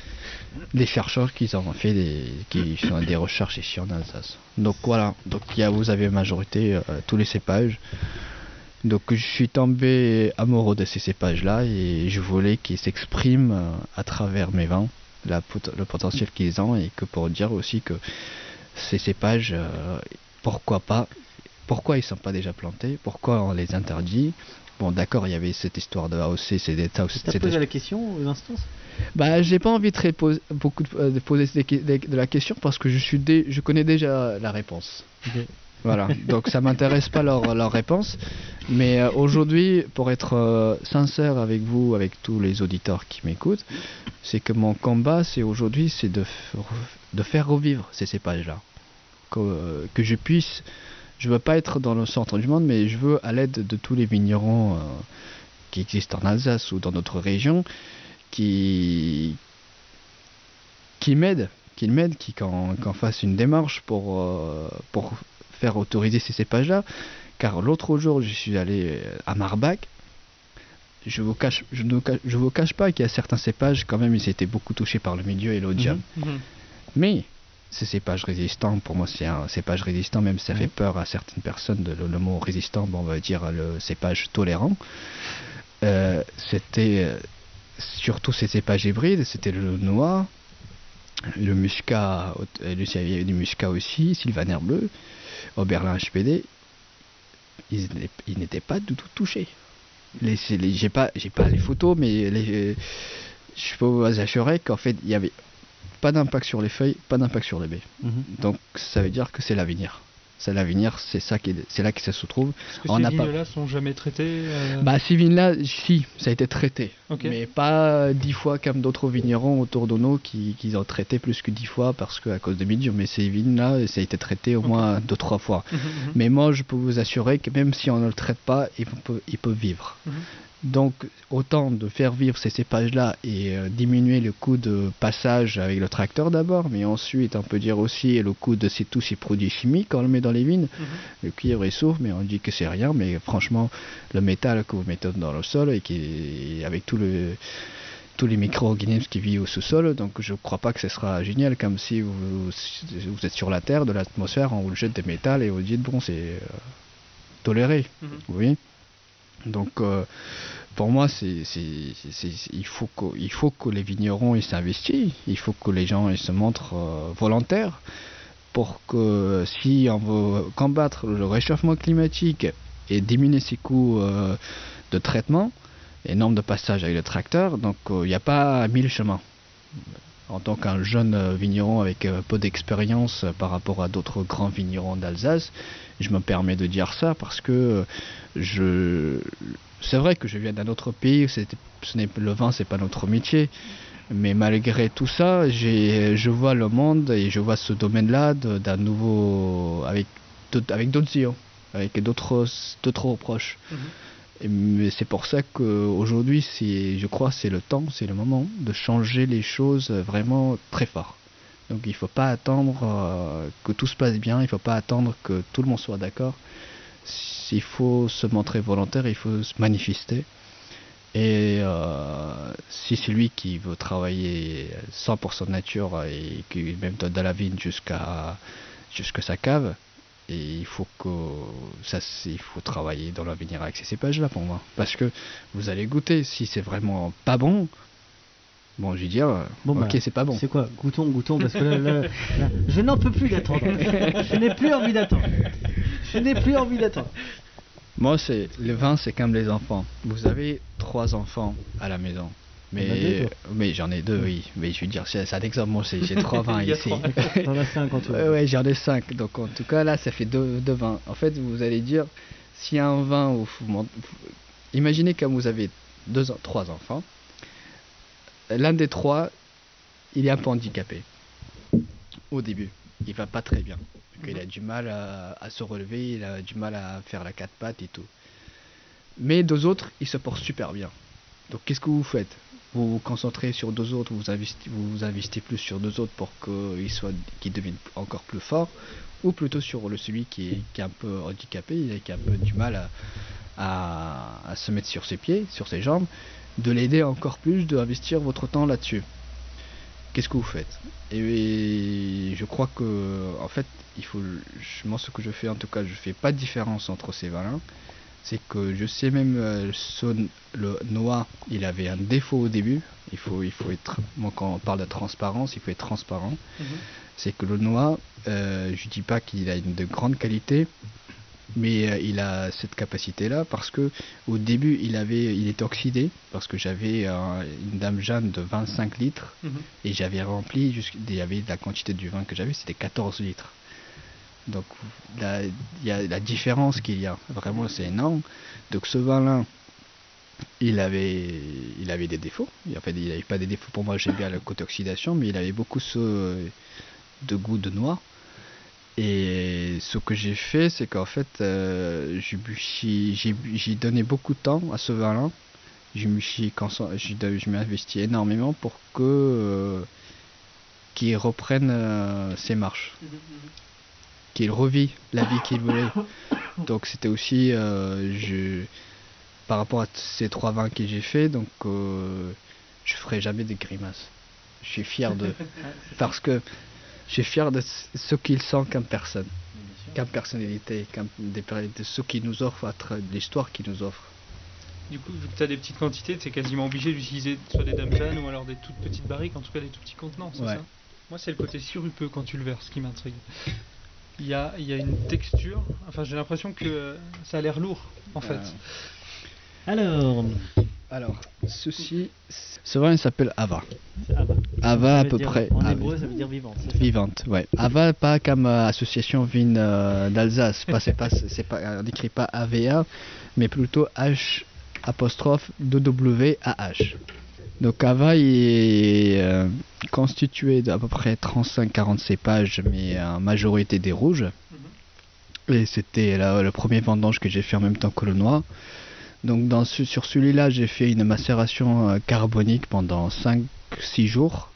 des chercheurs qui ont fait des, qui font des recherches ici en Alsace. Donc voilà, donc y a, vous avez majorité euh, tous les cépages. Donc je suis tombé amoureux de ces cépages-là et je voulais qu'ils s'expriment euh, à travers mes vins, la, le potentiel qu'ils ont et que pour dire aussi que ces cépages, pourquoi pas pourquoi ils ne sont pas déjà plantés? Pourquoi on les interdit? Bon, d'accord, il y avait cette histoire de AOC, c'est des Tu as posé la question aux instances Bah, j'ai pas envie de beaucoup euh, de, poser de, la question parce que je suis je connais déjà la réponse. Voilà, donc ça m'intéresse pas leur, leur, réponse. Mais euh, aujourd'hui, pour être euh, sincère avec vous, avec tous les auditeurs qui m'écoutent, c'est que mon combat, c'est aujourd'hui, c'est de, de faire revivre ces cépages-là. Que, que je puisse je veux pas être dans le centre du monde, mais je veux, à l'aide de tous les vignerons euh, qui existent en Alsace ou dans notre région, qui, qui m'aident, qui m'aident, qui qu'on fasse une démarche pour, euh, pour faire autoriser ces cépages-là. Car l'autre jour, je suis allé à Marbach. Je vous cache, je ne je vous cache pas qu'il y a certains cépages, quand même, ils étaient beaucoup touchés par le milieu et l'odium. Mhm, mhm. Mais ces cépages résistants, pour moi c'est un cépage résistant, même si ça fait peur à certaines personnes, de, le, mot résistant, bon, on va dire le cépage tolérant. Euh, c'était euh, surtout ces cépages hybrides, c'était le noir, le muscat, il y avait du muscat aussi, sylvaner bleu, au Berlin HPD, ils, n'étaient pas du tout touchés. Les, les, j'ai pas, j'ai pas les photos, mais les, je peux vous assurer qu'en fait, il y avait pas d'impact sur les feuilles, pas d'impact sur les baies. Mhm. Donc ça veut dire que c'est l'avenir. C'est l'avenir, c'est ça qui c'est là que ça se trouve. Que ces vignes-là sont jamais traités euh Bah ces vignes-là, si, ça a été traité, mais pas dix fois comme d'autres vignerons autour de nous qui, qui, ont traité plus que dix fois parce que à cause de milieu. Mais ces vignes-là, ça a été traité au moins deux trois fois. Mhm, mhm. Mais moi, je peux vous assurer que même si on ne le traite pas, il peut, il peut vivre. Donc autant de faire vivre ces cépages-là et euh, diminuer le coût de passage avec le tracteur d'abord, mais ensuite on peut dire aussi le coût de tous ces produits chimiques qu'on le met dans les vignes. Mhm. Le cuivre est sourd, mais on dit que c'est rien, mais franchement le métal que vous mettez dans le sol et qui avec tout le tous les micro-organismes qui vivent au sous-sol, donc je ne crois pas que ce sera génial comme si vous, vous êtes sur la Terre, de l'atmosphère, on vous jette des métals et vous dites bon c'est euh, toléré. Mhm. Oui. Donc euh, pour moi, c'est, il, faut que, il faut que les vignerons s'investissent, il faut que les gens ils se montrent euh, volontaires pour que si on veut combattre le réchauffement climatique et diminuer ses coûts euh, de traitement et nombre de passages avec le tracteur, donc il n'y a pas mille chemins. En tant qu'un jeune vigneron avec peu d'expérience par rapport à d'autres grands vignerons d'Alsace, je me permets de dire ça parce que je, c'est vrai que je viens d'un autre pays, ce n'est, le vin c'est pas notre métier, mais malgré tout ça, je vois le monde et je vois ce domaine-là d'un nouveau, avec, avec d'autres yeux, avec d'autres, d'autres proches. Mhm. c'est pour ça qu'aujourd'hui, je crois, c'est le temps, c'est le moment de changer les choses vraiment très fort. Donc il ne faut pas attendre euh, que tout se passe bien, il ne faut pas attendre que tout le monde soit d'accord. S'il faut se montrer volontaire, il faut se manifester. Et euh, si c'est lui qui veut travailler 100% nature et qui même donne de la vigne jusqu'à sa cave, il faut que ça il faut travailler dans l'avenir avec ces cépages là pour moi parce que vous allez goûter si c'est vraiment pas bon Bon, je vais dire, bon, ok, bah, c'est pas bon. C'est quoi Goûtons, goûtons, parce que là, je n'en peux plus d'attendre. je n'ai plus envie d'attendre. Je n'ai plus envie d'attendre. Moi, c'est le vin, c'est comme les enfants. Vous avez trois enfants à la maison. Mais, mais j'en ai deux, oui. Mais je veux dire, c'est un exemple. Moi, j'ai trois vins ici. T'en as cinq en tout. Oui, j'en ai cinq. Donc, en tout cas, là, ça fait deux, deux vins. En fait, vous allez dire, s'il y a un vin où vous, imaginez comme vous avez deux, trois enfants l'un des trois, il est un peu handicapé au début. Il va pas très bien. Il a du mal à, se relever, il a du mal à faire la quatre pattes et tout. Mais deux autres, ils se portent super bien. Donc qu'est-ce que vous faites? Vous vous concentrez sur deux autres, vous investissez, vous, investissez plus sur deux autres pour qu'ils deviennent encore plus forts, ou plutôt sur le celui qui est, qui est un peu handicapé, et qui a un peu du mal à, à, à se mettre sur ses pieds, sur ses jambes, de l'aider encore plus, d'investir votre temps là-dessus. Qu'est-ce que vous faites? Et, je crois que, en fait, il faut, je, moi ce que je fais en tout cas, je fais pas de différence entre ces vins c'est que je sais même euh, son, le noix, il avait un défaut au début. Il faut, il faut être, moi quand on parle de transparence, il faut être transparent. Mhm. C'est que le noix, euh, je dis pas qu'il a une de grande qualité, mais euh, il a cette capacité là parce que au début il avait il était oxydé parce que j'avais une dame Jeanne de 25 litres mhm. et j'avais rempli il y avait la quantité du vin que j'avais c'était 14 litres donc il y a la différence qu'il y a, vraiment c'est énorme. Donc ce vin-là, il avait, il avait des défauts. En fait, il n'avait pas des défauts pour moi, j'aime bien le côté oxydation, mais il avait beaucoup ce, de goût de noix. Et ce que j'ai fait, c'est qu'en fait, euh, j'ai donné beaucoup de temps à ce vin-là. Je me suis, je investi énormément pour que euh, qu'il reprenne euh, ses marches. Mmh, mmh qu'il revit la vie qu'il voulait. Donc c'était aussi je, par rapport à ces trois vins que j'ai fait, donc je ferai jamais des grimaces. Je suis fier de parce que je suis fier de ce qu'il sent comme personne, comme personnalité, comme des, de ce qu'il nous offre, l'histoire qu'il nous offre. Du coup, vu que tu as des petites quantités, tu es quasiment obligé d'utiliser soit des dames ou alors des toutes petites barriques, en tout cas des tout petits contenants, c'est ça? Moi, c'est le côté sirupeux quand tu le verses qui m'intrigue il y a, y a, une texture. Enfin, j'ai l'impression que ça a l'air lourd, en fait. Alors. Alors, ceci, ce vin il s'appelle Ava. Ava. Ava à peu près. En hébreu, ça veut dire vivante. Vivante, ouais. Ava, pas comme euh, association vin euh, d'Alsace. Pas, c'est pas, c'est pas, on n'écrit pas AVA, mais plutôt H apostrophe W A H. Donc Ava est euh, constitué d'à peu près 35-40 cépages, mais en majorité des rouges. Mhm. Et c'était le premier vendange que j'ai fait en même temps que le noir. Donc dans sur celui-là, j'ai fait une macération euh, carbonique pendant 5-6 jours.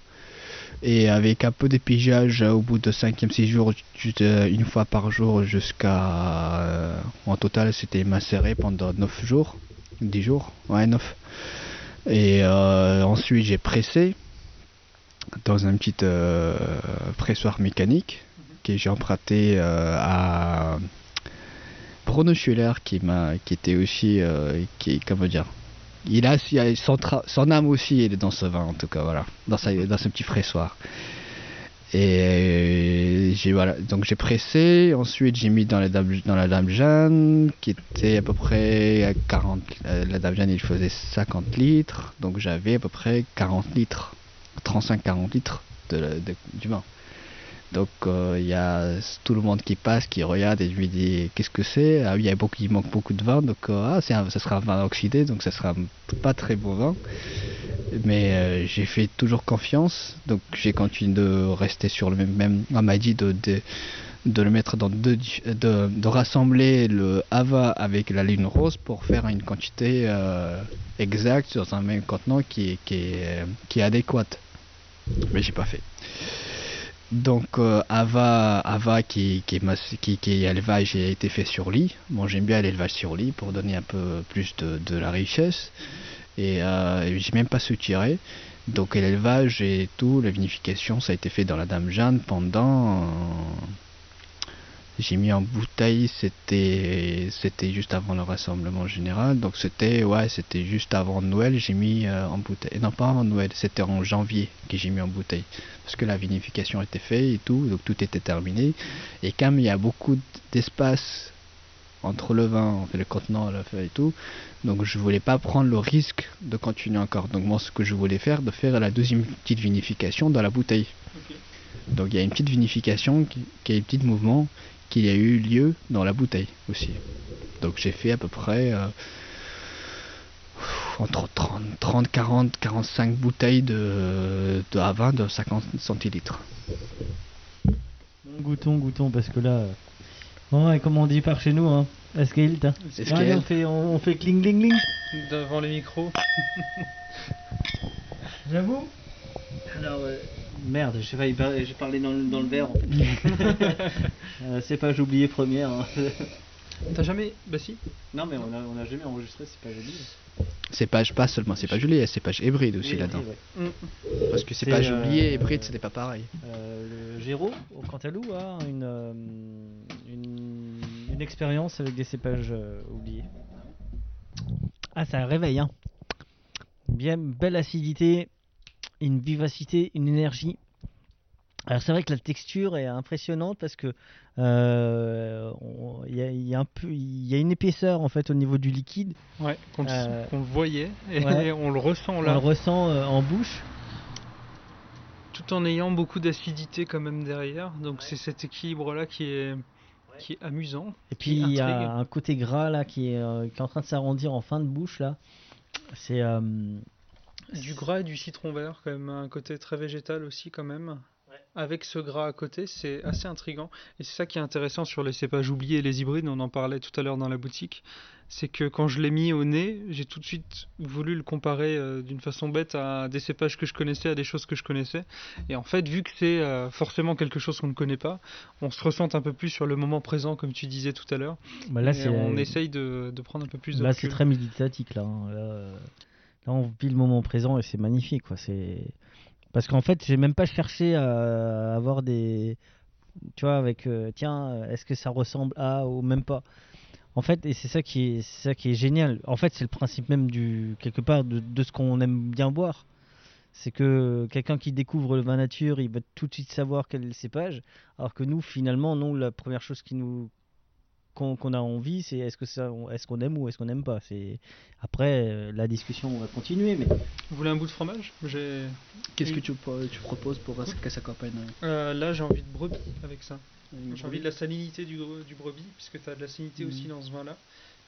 Et avec un peu d'épigeage au bout de 5e 6 jours, euh, une fois par jour jusqu'à... en total, c'était macéré pendant 9 jours. 10 jours Ouais, 9. Et euh, ensuite, j'ai pressé dans un petit euh, pressoir mécanique que j'ai emprunté euh, à Bruno Schuller qui m'a qui était aussi qui comment dire il a, son, son, âme aussi elle est dans ce vin en tout cas voilà dans, dans ce petit pressoir et j'ai voilà, donc j'ai pressé, ensuite j'ai mis dans la dame, Jeanne qui était à peu près à 40 euh, la dame Jeanne il faisait 50 litres, donc j'avais à peu près 40 litres, 35-40 litres de, du vin. Donc euh, il y a tout le monde qui passe, qui regarde et je lui dis qu'est-ce que c'est? Ah oui, il, y a beaucoup, il manque beaucoup de vin, donc euh, ah, ça sera un vin oxydé, donc ça sera pas très beau vin. Mais euh, j'ai fait toujours confiance, donc j'ai continué de rester sur le même. on m'a dit de, de, de, le mettre dans deux, de, de, rassembler le Ava avec la ligne rose pour faire une quantité exacte dans un même contenant qui, qui, est, qui est adéquate. Mais j'ai pas fait. Donc euh, Ava, Ava qui, qui, qui, qui élevage a été fait sur lit. Bon j'aime bien l'élevage sur lit pour donner un peu plus de, la richesse. Et euh, j'ai même pas su tirer. Donc l'élevage et tout, la vinification, ça a été fait dans la Dame Jeanne pendant j'ai mis en bouteille, c'était c'était juste avant le rassemblement général, donc c'était ouais, c'était juste avant Noël, j'ai mis euh, en bouteille. Non, pas avant Noël, c'était en janvier que j'ai mis en bouteille parce que la vinification était faite et tout, donc tout était terminé. Et comme il y a beaucoup d'espace entre le vin, fait, le contenant, la feuille et tout. Donc je voulais pas prendre le risque de continuer encore. Donc moi ce que je voulais faire, de faire la deuxième petite vinification dans la bouteille. Donc il y a une petite vinification qui, qui a un petit mouvement qu'il y a eu lieu dans la bouteille aussi. Donc j'ai fait à peu près euh, entre 30, 30, 40, 45 bouteilles de, de à 20 de 50 centilitres. goûtons, goûtons, parce que là, ouais, comme on dit par chez nous, hein, Escahilt. Hein. on, fait, on, fait cling, cling, cling. Devant les micros. J'avoue. Alors, euh, Merde, j'ai failli par- j'ai parlé dans, le- dans le verre. en fait. Euh, c'est pas j'oubliais première. hein. T'as jamais. Bah si. non mais on a, on a jamais enregistré, c'est pas joli. Cépage, pas seulement cépage oublié, cépage hybride aussi Oui, là-dedans. oui, ouais. Parce que C'est, cépage euh, oublié et hybride, c'était pas pareil. Euh, le Géraud, au Cantalou, a une, euh, une, une expérience avec des cépages euh, oubliés. Ah, ça réveille, hein. Bien belle acidité, une vivacité, une énergie. Alors c'est vrai que la texture est impressionnante parce que euh, on- il y, a- il y a un peu, il y a une épaisseur en fait au niveau du liquide. Ouais, qu'on le- Euh, le voyait et ouais. on le ressent On là. le ressent euh, en bouche. tout en ayant beaucoup d'acidité quand même derrière. Donc c'est cet équilibre là qui est qui est amusant. Et puis il y a un côté gras là qui est, euh, qui est en train de s'arrondir en fin de bouche là. C'est euh, du gras et du citron vert quand même, un côté très végétal aussi quand même. Avec ce gras à côté, c'est assez intrigant. Et c'est ça qui est intéressant sur les cépages oubliés et les hybrides, on en parlait tout à l'heure dans la boutique. C'est que quand je l'ai mis au nez, j'ai tout de suite voulu le comparer euh, d'une façon bête à des cépages que je connaissais, à des choses que je connaissais. Et en fait, vu que c'est euh, forcément quelque chose qu'on ne connaît pas, on se ressent un peu plus sur le moment présent, comme tu disais tout à l'heure. Bah là, Et c'est- on essaye de, de prendre un peu plus de là c'est très méditatique là. hein. Là, euh, là, on vit le moment présent et c'est magnifique quoi. C'est parce qu'en fait j'ai même pas cherché à avoir des tu vois avec euh, tiens est-ce que ça ressemble à ou même pas. En fait et c'est ça qui est c'est ça qui est génial. En fait c'est le principe même du quelque part de, de ce qu'on aime bien boire. C'est que quelqu'un qui découvre le vin nature, il va tout de suite savoir quel est le cépage, alors que nous, finalement, non, la première chose qui nous qu'on a envie, c'est est-ce que ça, est-ce qu'on aime ou est-ce qu'on n'aime pas. C'est après euh, la discussion va continuer, mais Vous voulez un bout de fromage? Qu'est-ce que tu, pro- tu proposes pour que ça s'accompagne Euh, là, j'ai envie de brebis avec ça. J'ai envie de la salinité du, brebis, puisque tu as de la salinité Mhm. aussi dans ce vin-là.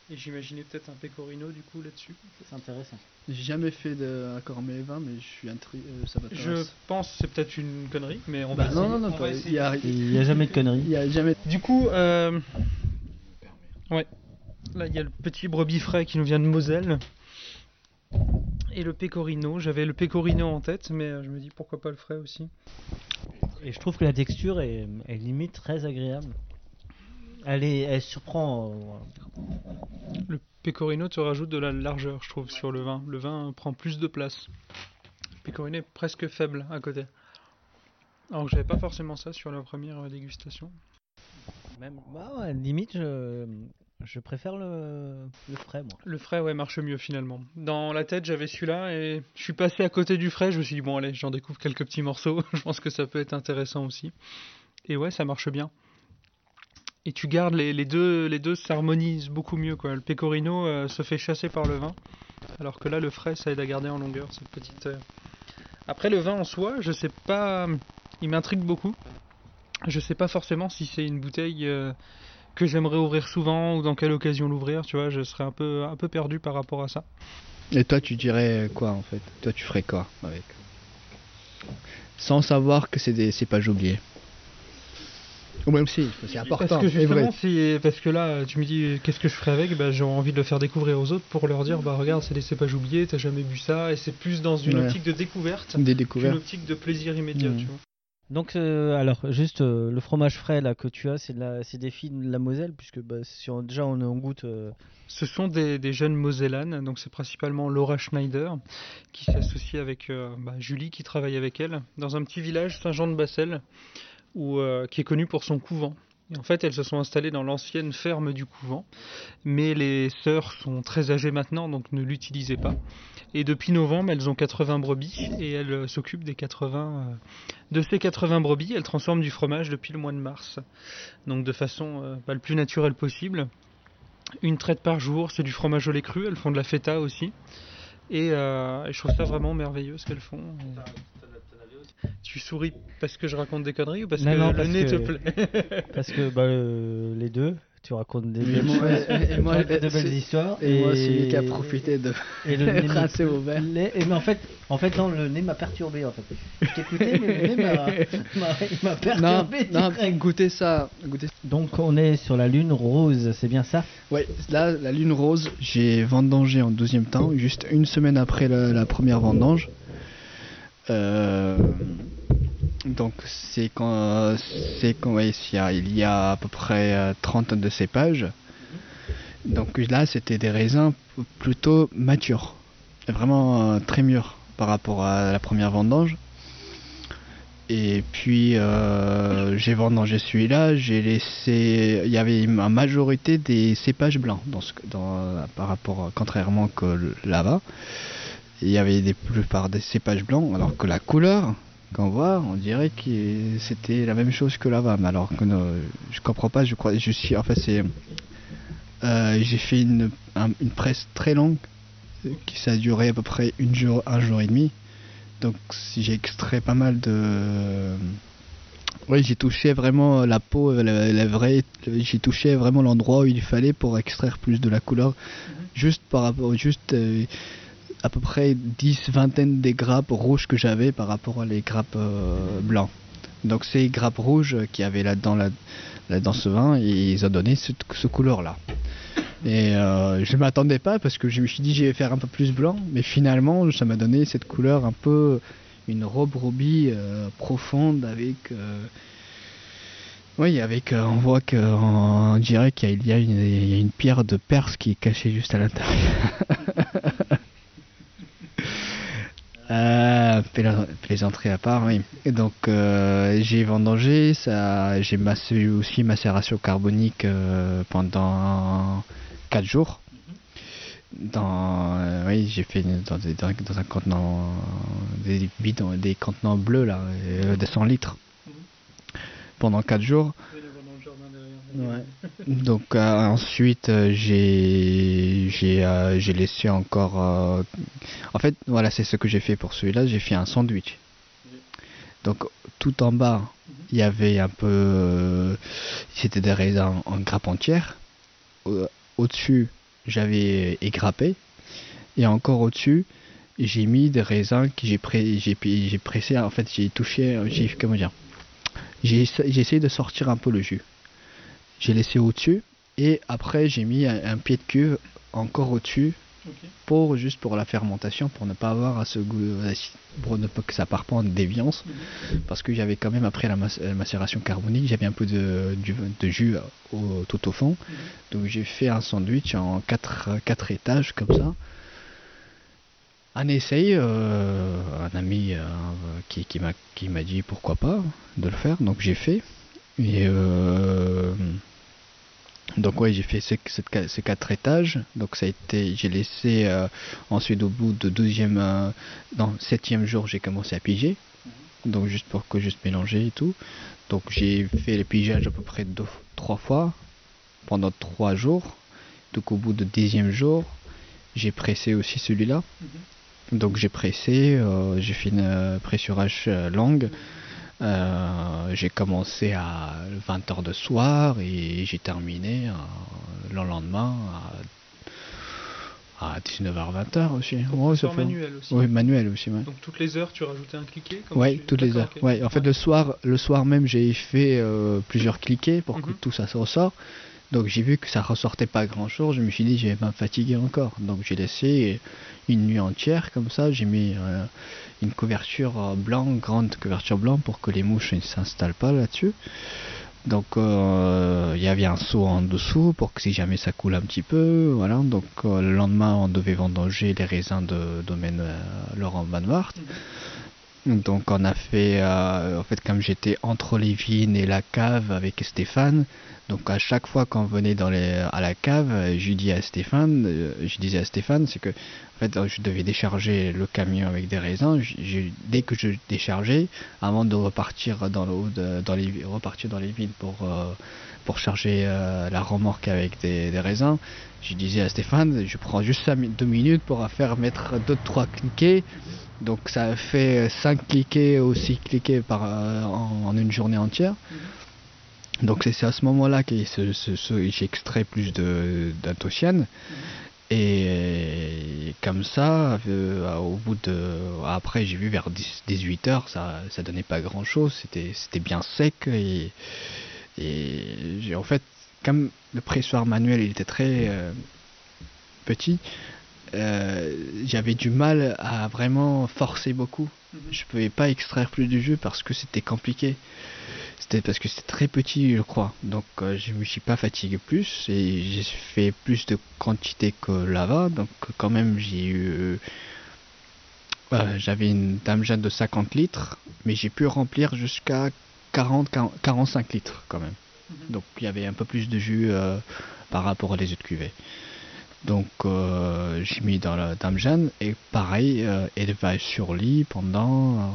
Et j'imaginais peut-être un pecorino du coup là-dessus. c'est intéressant. J'ai jamais fait d'accord mes vins, mais je suis intrigué. ça Je m'intéresse. pense c'est peut-être une connerie, mais on Bah, va non, essayer. non, non, On pas- va il a, n'y a jamais de conneries. il y a jamais. Du coup, euh, ouais, là il y a le petit brebis frais qui nous vient de Moselle. Et le pecorino, j'avais le pecorino en tête, mais euh, je me dis pourquoi pas le frais aussi. Et je trouve que la texture est, est limite très agréable. Elle est, elle surprend. euh, Le pecorino te rajoute de la largeur, je trouve, sur le vin. Le vin prend plus de place. Le pecorino est presque faible à côté. Alors que j'avais pas forcément ça sur la première euh, dégustation. Même, bah ouais, limite, je, je préfère le, le frais, moi. Le frais, ouais, marche mieux finalement. Dans la tête, j'avais celui-là et je suis passé à côté du frais. Je me suis dit, bon, allez, j'en découvre quelques petits morceaux. je pense que ça peut être intéressant aussi. Et ouais, ça marche bien. Et tu gardes les, les deux, les deux s'harmonisent beaucoup mieux. Quoi. Le pecorino euh, se fait chasser par le vin, alors que là, le frais, ça aide à garder en longueur cette petite. euh. Après, le vin en soi, je sais pas. Il m'intrigue beaucoup. Je sais pas forcément si c'est une bouteille euh, que j'aimerais ouvrir souvent ou dans quelle occasion l'ouvrir. Tu vois, je serais un peu, un peu perdu par rapport à ça. Et toi, tu dirais quoi en fait? Toi, tu ferais quoi avec? Sans savoir que c'est des cépages oubliés. Ou même si, c'est important. Parce que justement, si- parce que là, tu me dis qu'est-ce que je ferais avec, bah, j'ai envie de le faire découvrir aux autres pour leur dire, bah regarde, c'est des cépages oubliés, t'as jamais bu ça, et c'est plus dans une Ouais. optique de découverte Des qu'une découvertes. optique de plaisir immédiat, Mhm. tu vois. Donc, euh, alors, juste euh, le fromage frais là que tu as, c'est des filles de la Moselle, puisque bah, si on- déjà on, goûte. euh, Ce sont des, jeunes Mosellanes, donc c'est principalement Laura Schneider qui s'associe avec bah, Julie qui travaille avec elle dans un petit village Saint-Jean-de-Bassel qui est connu pour son couvent. En fait, elles se sont installées dans l'ancienne ferme du couvent, mais les sœurs sont très âgées maintenant, donc ne l'utilisaient pas. Et depuis novembre, elles ont 80 brebis et elles euh, s'occupent des 80 euh, de ces 80 brebis. Elles transforment du fromage depuis le mois de mars, donc de façon euh, bah, le plus naturelle possible une traite par jour, c'est du fromage au lait cru, elles font de la feta aussi. Et je trouve ça vraiment merveilleux ce qu'elles font. Tu souris parce que je raconte des conneries ou parce Non, que non, le parce nez te plaît parce que bah, euh, les deux, tu racontes des Et belles, moi- et- moi- de histoires. Et, moi, celui qui a profité de et le nez rincer au les- et mais en fait, en fait non, le nez m'a perturbé en fait. Je t'écoutais, mais le nez m'a- Non, perturbé. non, direct. goûtez ça. Goûtez. Donc on est sur la lune rose, c'est bien ça? Ouais, là, la lune rose, j'ai vendangé en deuxième temps, juste une semaine après la, la première vendange. Euh, Donc c'est quand c'est quand il, y a, à peu près 30 de cépages. Donc là c'était des raisins plutôt matures, vraiment très mûrs par rapport à la première vendange. Et puis euh, j'ai vendangé celui-là, j'ai laissé. Il y avait une majorité des cépages blancs dans ce, dans, par rapport, contrairement que là-bas. Il y avait des plupart des cépages blancs, alors que la couleur qu'on voit, on dirait que c'était la même chose que là-bas. Mais alors que je comprends pas, je crois, je suis. En fait, c'est. Euh, j'ai fait une, une presse très longue, qui ça a duré à peu près une jour, un jour et demi. Donc j'ai extrait pas mal de... Oui, j'ai touché vraiment la peau, la, vraie. J'ai touché vraiment l'endroit où il fallait pour extraire plus de la couleur. Mhm. Juste par rapport, juste euh, à peu près 10, vingtaine des grappes rouges que j'avais par rapport à les grappes euh, blancs. Donc ces grappes rouges qui avaient là-dedans là, dans ce vin, ils ont donné ce couleur là. Et euh, je m'attendais pas parce que je me suis dit je vais faire un peu plus blanc, mais finalement ça m'a donné cette couleur un peu une robe robie euh, profonde avec oui avec on voit qu'on dirait qu'il y, a une pierre de Perse qui est cachée juste à l'intérieur. Euh, plaisanterie à part, oui. Donc j'ai vendangé, ça, j'ai massé aussi macération carbonique pendant 4 jours. Dans, euh, oui, j'ai fait dans, dans, un contenant, des bidons, des contenants bleus là, euh, de 100 litres pendant 4 jours. Donc euh, ensuite j'ai j'ai laissé encore en fait voilà c'est ce que j'ai fait pour celui-là j'ai fait un sandwich donc tout en bas il y avait un peu c'était des raisins en grappe entière au-dessus, j'avais égrappé. Et encore au-dessus, j'ai mis des raisins que j'ai j'ai pressé. En fait, j'ai touché. Comment dire J'ai essayé de sortir un peu le jus. J'ai laissé au-dessus. Et après, j'ai mis un, pied de cuve encore au-dessus pour juste pour la fermentation, pour ne pas avoir à ce goût, euh, pour ne pas que ça parte pas en déviance, mhm. parce que j'avais quand même après la, macération carbonique, j'avais un peu de, de jus tout au fond, mhm. donc j'ai fait un sandwich en 4 quatre, étages comme ça. Un essai, euh, un ami euh, qui, qui m'a dit pourquoi pas de le faire, donc j'ai fait. Et donc ouais, j'ai fait ces, ces, quatre étages. Donc ça a été, j'ai laissé euh, ensuite au bout de deuxième, euh, non septième jour, j'ai commencé à piger. Donc juste pour que juste mélanger et tout. Donc j'ai fait les pigeages à peu près deux, trois fois pendant trois jours. Donc au bout de dixième jour, j'ai pressé aussi celui-là. Donc j'ai pressé, euh, j'ai fait une pressurage longue. Euh, j'ai commencé à 20h de soir et j'ai terminé euh, le lendemain à, 19h-20h aussi. Ouais, manuel aussi. Oui, manuel aussi. Donc toutes les heures, tu rajoutais un cliquet Oui, toutes les heures. Ouais. En fait, le soir, le soir même, j'ai fait euh, plusieurs cliquets pour que mhm. tout ça se ressort. Donc j'ai vu que ça ressortait pas grand chose, je me suis dit je vais pas me fatiguer encore. Donc j'ai laissé une nuit entière comme ça, j'ai mis euh, une couverture euh, blanche, grande couverture blanche pour que les mouches ne s'installent pas là-dessus. Donc euh, il y avait un seau en dessous pour que si jamais ça coule un petit peu, voilà. Donc le lendemain on devait vendanger les raisins de domaine Laurent Van Wart. Donc on a fait, en fait comme j'étais entre les vignes et la cave avec Stéphane, donc à chaque fois qu'on venait dans les, à la cave, je dis à Stéphane, euh, je disais à Stéphane, c'est que en fait je devais décharger le camion avec des raisins. dès que je déchargeais, avant de repartir dans le dans les repartir dans les villes pour euh, pour charger euh, la remorque avec des, raisins, je disais à Stéphane, je prends juste 5, deux minutes pour faire mettre deux trois cliquets. Donc ça fait 5 cliquets ou 6 cliquets par, en, une journée entière. Donc c'est à ce moment-là que j'ai extrait plus d'anthocyane. Et comme ça, euh, au bout de. Après, j'ai vu vers 18 heures, ça, ça donnait pas grand chose, c'était bien sec. Et, et en fait, comme le pressoir manuel il était très euh, petit, euh, j'avais du mal à vraiment forcer beaucoup. Mhm. Je pouvais pas extraire plus du jus parce que c'était compliqué. C'était parce que c'était très petit, je crois. Donc euh, je me suis pas fatigué plus et j'ai fait plus de quantité que là-bas. Donc quand même j'ai eu euh, j'avais une dame jeune de 50 litres, mais j'ai pu remplir jusqu'à 40, 45 litres quand même. Mhm. Donc il y avait un peu plus de jus euh, par rapport à les autres cuvées. Donc euh, j'ai mis dans la Dame Jeanne et pareil, elle va sur lit pendant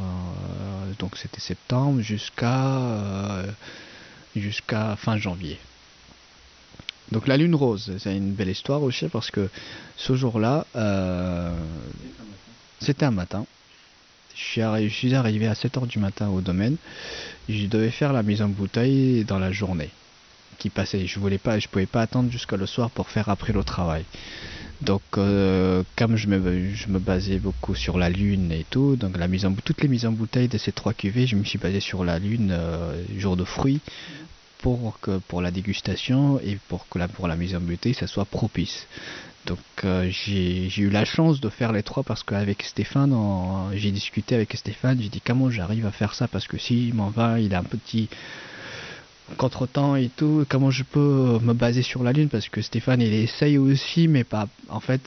donc c'était septembre jusqu'à jusqu'à fin janvier. Donc la lune rose, c'est une belle histoire aussi parce que ce jour-là, c'était un matin. Je suis, arrivé à 7h du matin au domaine. Je devais faire la mise en bouteille dans la journée qui passait. Je voulais pas, je pouvais pas attendre jusqu'à le soir pour faire après le travail. Donc, euh, comme je me, je me basais beaucoup sur la lune et tout, donc toutes les mises en bouteille de ces trois cuvées, je me suis basé sur la lune, euh, jour de fruits, pour que pour la dégustation et pour que la, mise en bouteille, ça soit propice. Donc euh, j'ai eu la chance de faire les trois parce qu'avec Stéphane, j'ai discuté avec Stéphane, j'ai dit comment j'arrive à faire ça? Parce que si m'en va, il a un petit contretemps et tout, comment je peux me baser sur la lune? Parce que Stéphane il essaye aussi mais pas en fait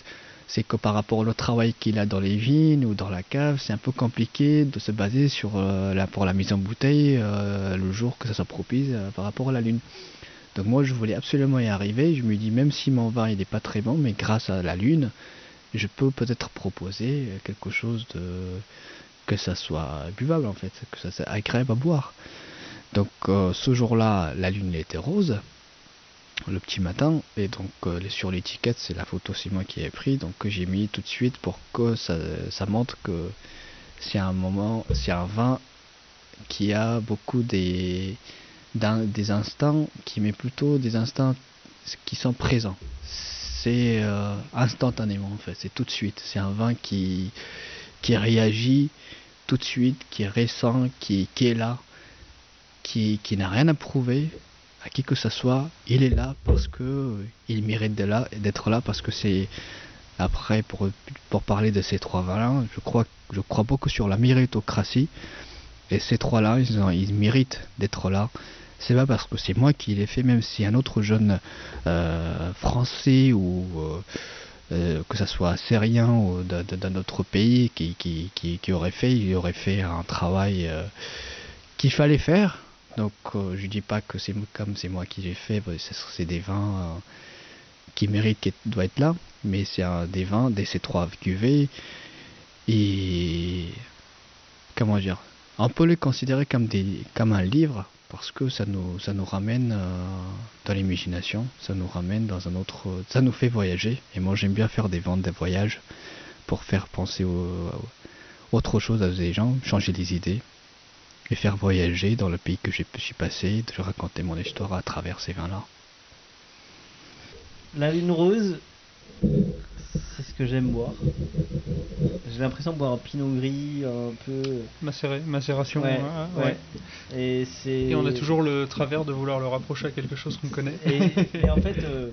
c'est que par rapport au travail qu'il a dans les vignes ou dans la cave, c'est un peu compliqué de se baser sur euh, la, pour la mise en bouteille euh, le jour que ça soit propice par rapport à la lune. Donc moi je voulais absolument y arriver. Je me dis même si mon vin il n'est pas très bon, mais grâce à la lune, je peux peut-être proposer quelque chose de que ça soit buvable en fait, que ça soit agréable à boire. Donc euh, ce jour-là, la lune était rose le petit matin et donc euh, sur l'étiquette c'est la photo c'est moi qui ai pris donc j'ai mis tout de suite pour que ça, ça montre que c'est un moment c'est un vin qui a beaucoup des des instants qui met plutôt des instants qui sont présents. C'est euh, instantanément en fait, c'est tout de suite. C'est un vin qui, réagit tout de suite, qui est récent, qui est là, qui, qui n'a rien à prouver à qui que ce soit. Il est là parce que euh, il mérite d'être là, là parce que c'est après pour, pour parler de ces trois vins-là, je crois, je crois beaucoup sur la méritocratie. Et ces trois-là, ils, ils méritent d'être là c'est pas parce que c'est moi qui l'ai fait, même si un autre jeune euh, français ou euh, que ça soit syrien ou d'un autre pays qui, qui, qui, aurait fait, il aurait fait un travail qu'il fallait faire. Donc je dis pas que c'est comme c'est moi qui l'ai fait, c'est des vins qui méritent, qui doivent être là, mais c'est des vins des ces trois cuvées et comment dire, on peut les considérer comme des comme un livre parce que ça nous, ça nous ramène euh, dans l'imagination, ça nous ramène dans un autre, ça nous fait voyager. Et moi j'aime bien faire des ventes, des voyages pour faire penser au, autre chose à des gens, changer les idées et faire voyager dans le pays que je suis passé, de raconter mon histoire à travers ces vins-là. La lune rose, c'est ce que j'aime boire. J'ai l'impression de boire un pinot gris un peu. Macéré, macération. Ouais, ouais. Et, et, on a toujours le travers de vouloir le rapprocher à quelque chose qu'on connaît. Et, en fait, euh,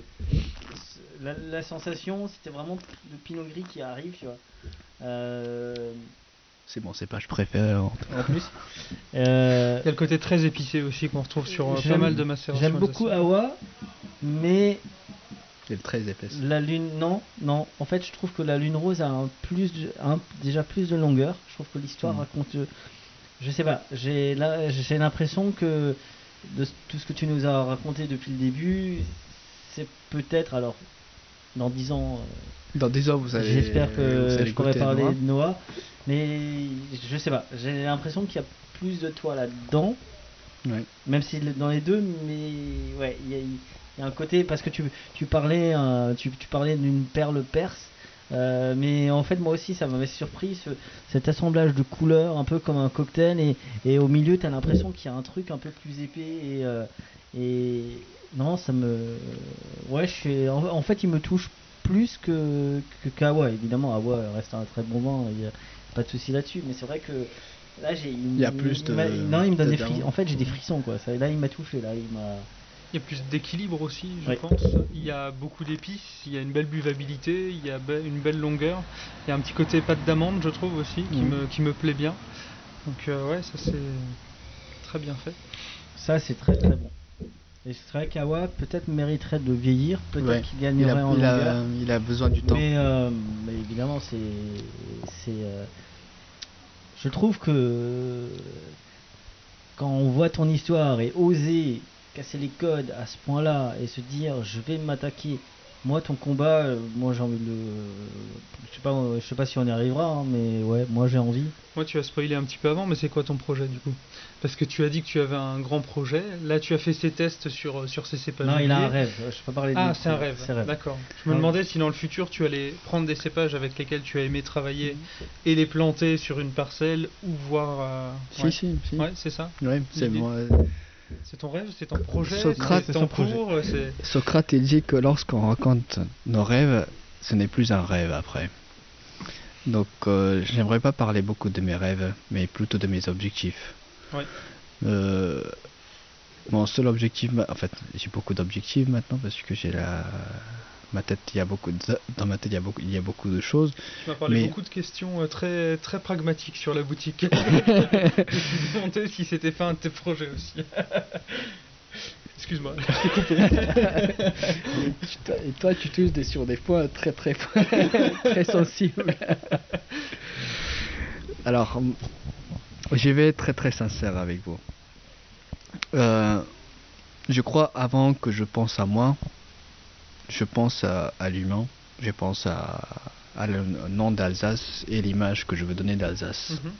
la, sensation, c'était vraiment le pinot gris qui arrive, tu vois. Euh, c'est bon, c'est pas je préfère. En plus. Euh, Il y a le côté très épicé aussi qu'on retrouve sur pas mal de macérations. J'aime beaucoup Awa, mais elle est très épaisse. La lune, non, non. En fait, je trouve que la lune rose a un plus, un, déjà plus de longueur. Je trouve que l'histoire mm. raconte. Je sais pas. J'ai j'ai l'impression que de tout ce que tu nous as raconté depuis le début, c'est peut-être alors dans 10 ans. Dans 10 ans, vous allez. J'espère que je pourrais parler de Noah, mais je sais pas. J'ai l'impression qu'il y a plus de toi là-dedans. Ouais. Même si dans les deux, mais ouais, il y a il y a un côté parce que tu, tu parlais euh, tu, tu, parlais d'une perle perse euh, mais en fait moi aussi ça m'avait surpris ce, cet assemblage de couleurs un peu comme un cocktail et, et au milieu tu as l'impression qu'il y a un truc un peu plus épais et, euh, et non ça me ouais je suis en, fait il me touche plus que que qu'Awa évidemment Awa reste un très bon vin il n'y a pas de souci là-dessus mais c'est vrai que là j'ai il y a plus de non il me donne des frissons en fait j'ai des frissons quoi ça, là il m'a touché là il m'a Il y a plus d'équilibre aussi, je pense. Il y a beaucoup d'épices, il y a une belle buvabilité, il y a une belle longueur. Il y a un petit côté pâte d'amande, je trouve aussi, qui, mm. me, qui me plaît bien. Donc euh, ouais, ça c'est très bien fait. Ça c'est très très bon. Et c'est vrai qu'Awa peut-être mériterait de vieillir, peut-être qu'il gagnerait il a, en il longueur. A, il a besoin du temps. Mais, euh, évidemment, c'est. Euh, je trouve que quand on voit ton histoire et oser casser les codes à ce point-là et se dire je vais m'attaquer moi, ton combat, euh, moi j'ai envie de Je sais pas, je sais pas si on y arrivera, hein, mais ouais, moi j'ai envie. Moi, tu as spoilé un petit peu avant, mais c'est quoi ton projet du coup? Parce que tu as dit que tu avais un grand projet. Là, tu as fait ces tests sur, sur ces cépages. Non, il a un rêve. Je peux pas parler de Ah, c'est un rêve. D'accord. Je me demandais si dans le futur, tu allais prendre des cépages avec lesquels tu as aimé travailler et les planter sur une parcelle ou voir. Euh, si, si, si. Ouais, c'est ça. Ouais, c'est moi. C'est ton rêve, c'est ton projet, Socrate, c'est ton cours. Socrate il dit que lorsqu'on raconte nos rêves, ce n'est plus un rêve après. Donc euh, j'aimerais pas parler beaucoup de mes rêves, mais plutôt de mes objectifs. Euh, mon seul objectif, en fait, j'ai beaucoup d'objectifs maintenant parce que j'ai la ma tête, il y a beaucoup de, dans ma tête, il y a beaucoup, il y a beaucoup de choses. Tu m'as parlé beaucoup de questions euh, très, très pragmatiques sur la boutique. je me suis demandé si c'était fait un de tes projets aussi. Excuse-moi, et toi, tu touches sur des points très, très, très sensibles. Alors, je vais être très, très sincère avec vous. Euh, je crois, avant que je pense à moi, je pense à, l'humain, je pense à, le nom d'Alsace et l'image que je veux donner d'Alsace. Mhm.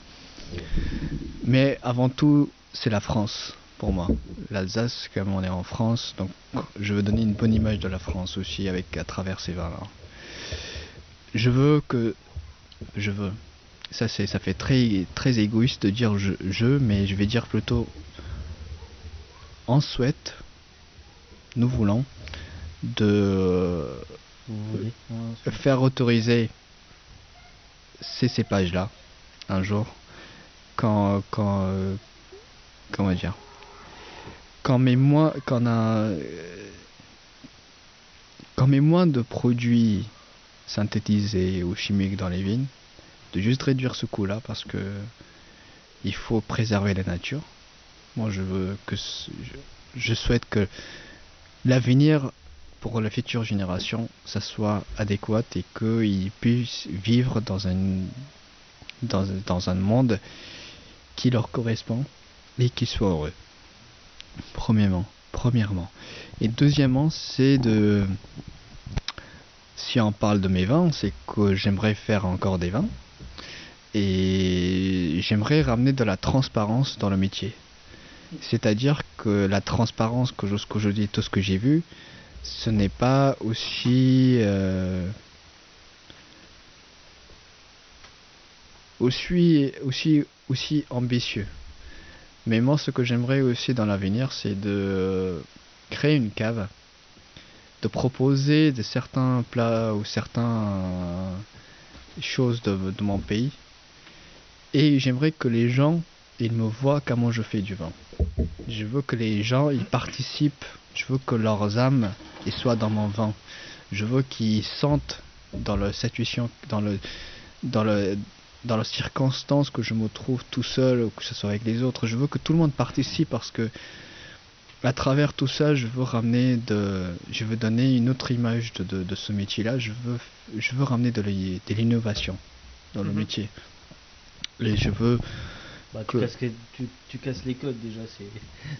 Mais avant tout, c'est la France pour moi. L'Alsace, comme on est en France, donc je veux donner une bonne image de la France aussi avec à travers ces vins-là. Je veux que, je veux. Ça c'est, ça fait très très égoïste de dire je, je, mais je vais dire plutôt on souhaite, nous voulons de faire autoriser ces cépages-là un jour quand quand euh, comment dire quand mes moins quand quand mes moins de produits synthétisés ou chimiques dans les vignes de juste réduire ce coût-là parce que il faut préserver la nature. Moi, je veux que je souhaite que l'avenir pour la future génération, ça soit adéquat et qu'ils puissent vivre dans un, dans, dans un monde qui leur correspond et qu'ils soient heureux. Premièrement. Premièrement. Et deuxièmement, c'est de... Si on parle de mes vins, c'est que j'aimerais faire encore des vins. Et j'aimerais ramener de la transparence dans le métier. C'est-à-dire que la transparence que je, dis, tout ce que j'ai vu, ce n'est pas aussi euh, aussi aussi aussi ambitieux. Mais moi, ce que j'aimerais aussi dans l'avenir, c'est de créer une cave, de proposer de certains plats ou certaines choses de, mon pays. Et j'aimerais que les gens, ils me voient comment je fais du vin. Je veux que les gens, ils participent je veux que leurs âmes soient dans mon vin. Je veux qu'ils sentent dans la situation, dans le, dans le, dans la circonstance que je me trouve tout seul ou que ce soit avec les autres. Je veux que tout le monde participe parce que à travers tout ça, je veux ramener de, je veux donner une autre image de, de, ce métier-là. Je veux, je veux ramener de l'innovation dans le mhm. métier. Et je veux bah, tu, casses, tu, casses, les codes déjà,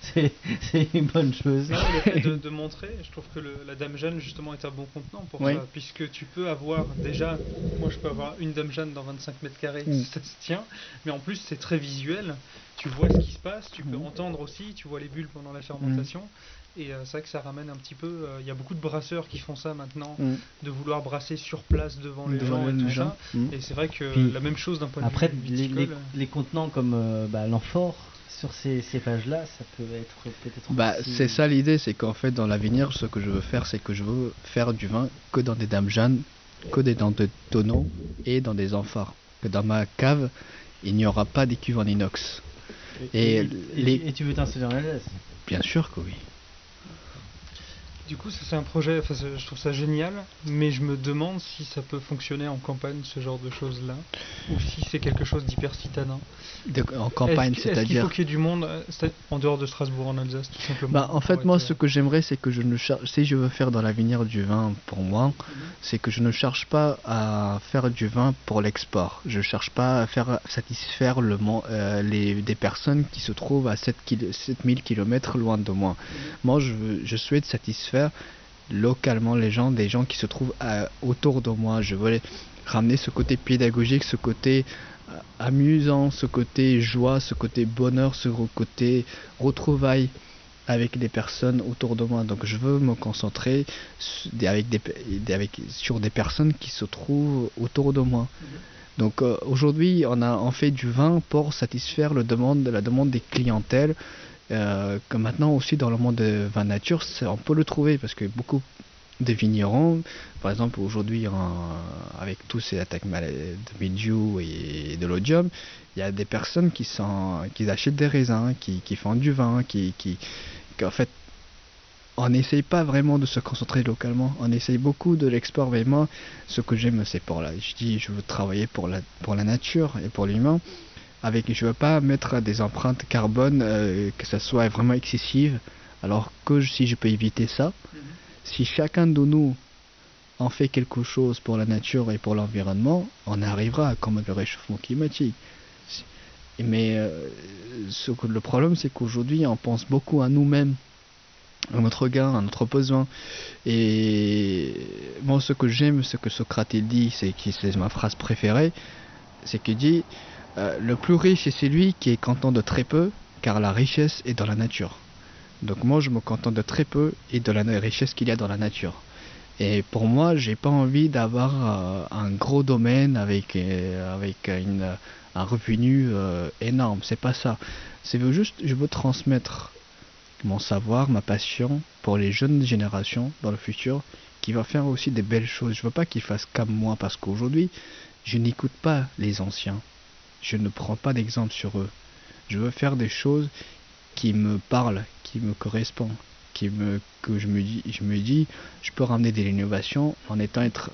c'est une bonne chose. de, montrer, je trouve que la Dame Jeanne justement est un bon contenant pour ça, puisque tu peux avoir déjà, moi je peux avoir une Dame Jeanne dans 25 mètres carrés, mm. ça se tient, mais en plus c'est très visuel, tu vois ce qui se passe, tu peux mm. entendre aussi, tu vois les bulles pendant la fermentation. Et euh, c'est vrai que ça ramène un petit peu. Euh, il y a beaucoup de brasseurs qui font ça maintenant, mm. de vouloir brasser sur place devant les gens et tout ça. Mm. Et c'est vrai que la même chose d'un point de après, vue. Après, les, les, contenants comme euh, bah, l'amphore, sur ces, ces pages-là, ça peut être peut-être. Bah, c'est ça l'idée, c'est qu'en fait, dans l'avenir, ce que je veux faire, c'est que je veux faire du vin que dans des dames jeunes, que dans des tonneaux et dans des amphores. Que dans ma cave, il n'y aura pas d'écuve en inox. Et, et, les... et tu veux t'installer en Alsace? Bien sûr que oui. Du coup, ça c'est un projet, enfin, je trouve ça génial, mais je me demande si ça peut fonctionner en campagne, ce genre de choses-là, ou si c'est quelque chose d'hyper citadin. en campagne, c'est-à-dire. Est-ce qu'il faut qu'il y ait du monde euh, en dehors de Strasbourg, en Alsace, tout simplement bah, En fait, moi, ce que j'aimerais, c'est que je ne cherche. Si je veux faire dans l'avenir du vin pour moi, c'est que je ne cherche pas à faire du vin pour l'export. Je ne cherche pas à faire satisfaire le, euh, les, des personnes qui se trouvent à 7 7000 km loin de moi. Moi, je, je souhaite satisfaire localement les gens, des gens qui se trouvent euh, autour de moi. Je voulais ramener ce côté pédagogique, ce côté euh, amusant, ce côté joie, ce côté bonheur, ce côté retrouvailles avec des personnes autour de moi. Donc je veux me concentrer avec des, sur des personnes qui se trouvent autour de moi. Donc euh, aujourd'hui, on a en fait du vin pour satisfaire le demande, la demande des clientèles euh, que maintenant aussi dans le monde de vin nature, on peut le trouver parce que beaucoup de vignerons, par exemple aujourd'hui avec tous ces attaques de mildiou et de l'odium, il y a des personnes qui, achètent des raisins, qui, font du vin, qui, en fait on n'essaye pas vraiment de se concentrer localement, on essaye beaucoup de l'export, mais moi ce que j'aime c'est pour là, je dis je veux travailler pour la nature et pour l'humain, avec je veux pas mettre des empreintes carbone euh, que ça soit vraiment excessive alors que si je peux éviter ça mhm. si chacun de nous en fait quelque chose pour la nature et pour l'environnement on arrivera à combattre le réchauffement climatique mais euh, ce que, le problème c'est qu'aujourd'hui on pense beaucoup à nous-mêmes à notre gain, à notre besoin. Et moi, ce que j'aime, ce que Socrate dit, c'est c'est ma phrase préférée, c'est qu'il dit euh, le plus riche est celui qui est content de très peu, car la richesse est dans la nature. Donc moi je me contente de très peu et de la richesse qu'il y a dans la nature. Et pour moi, j'ai pas envie d'avoir euh, un gros domaine avec, euh, avec un revenu énorme. C'est pas ça. C'est juste, je veux transmettre mon savoir, ma passion pour les jeunes générations dans le futur qui va faire aussi des belles choses. Je veux pas qu'ils fassent comme moi parce qu'aujourd'hui, je n'écoute pas les anciens je ne prends pas d'exemple sur eux. Je veux faire des choses qui me parlent, qui me correspondent, qui me, que je me dis, je me dis, je peux ramener de l'innovation en étant être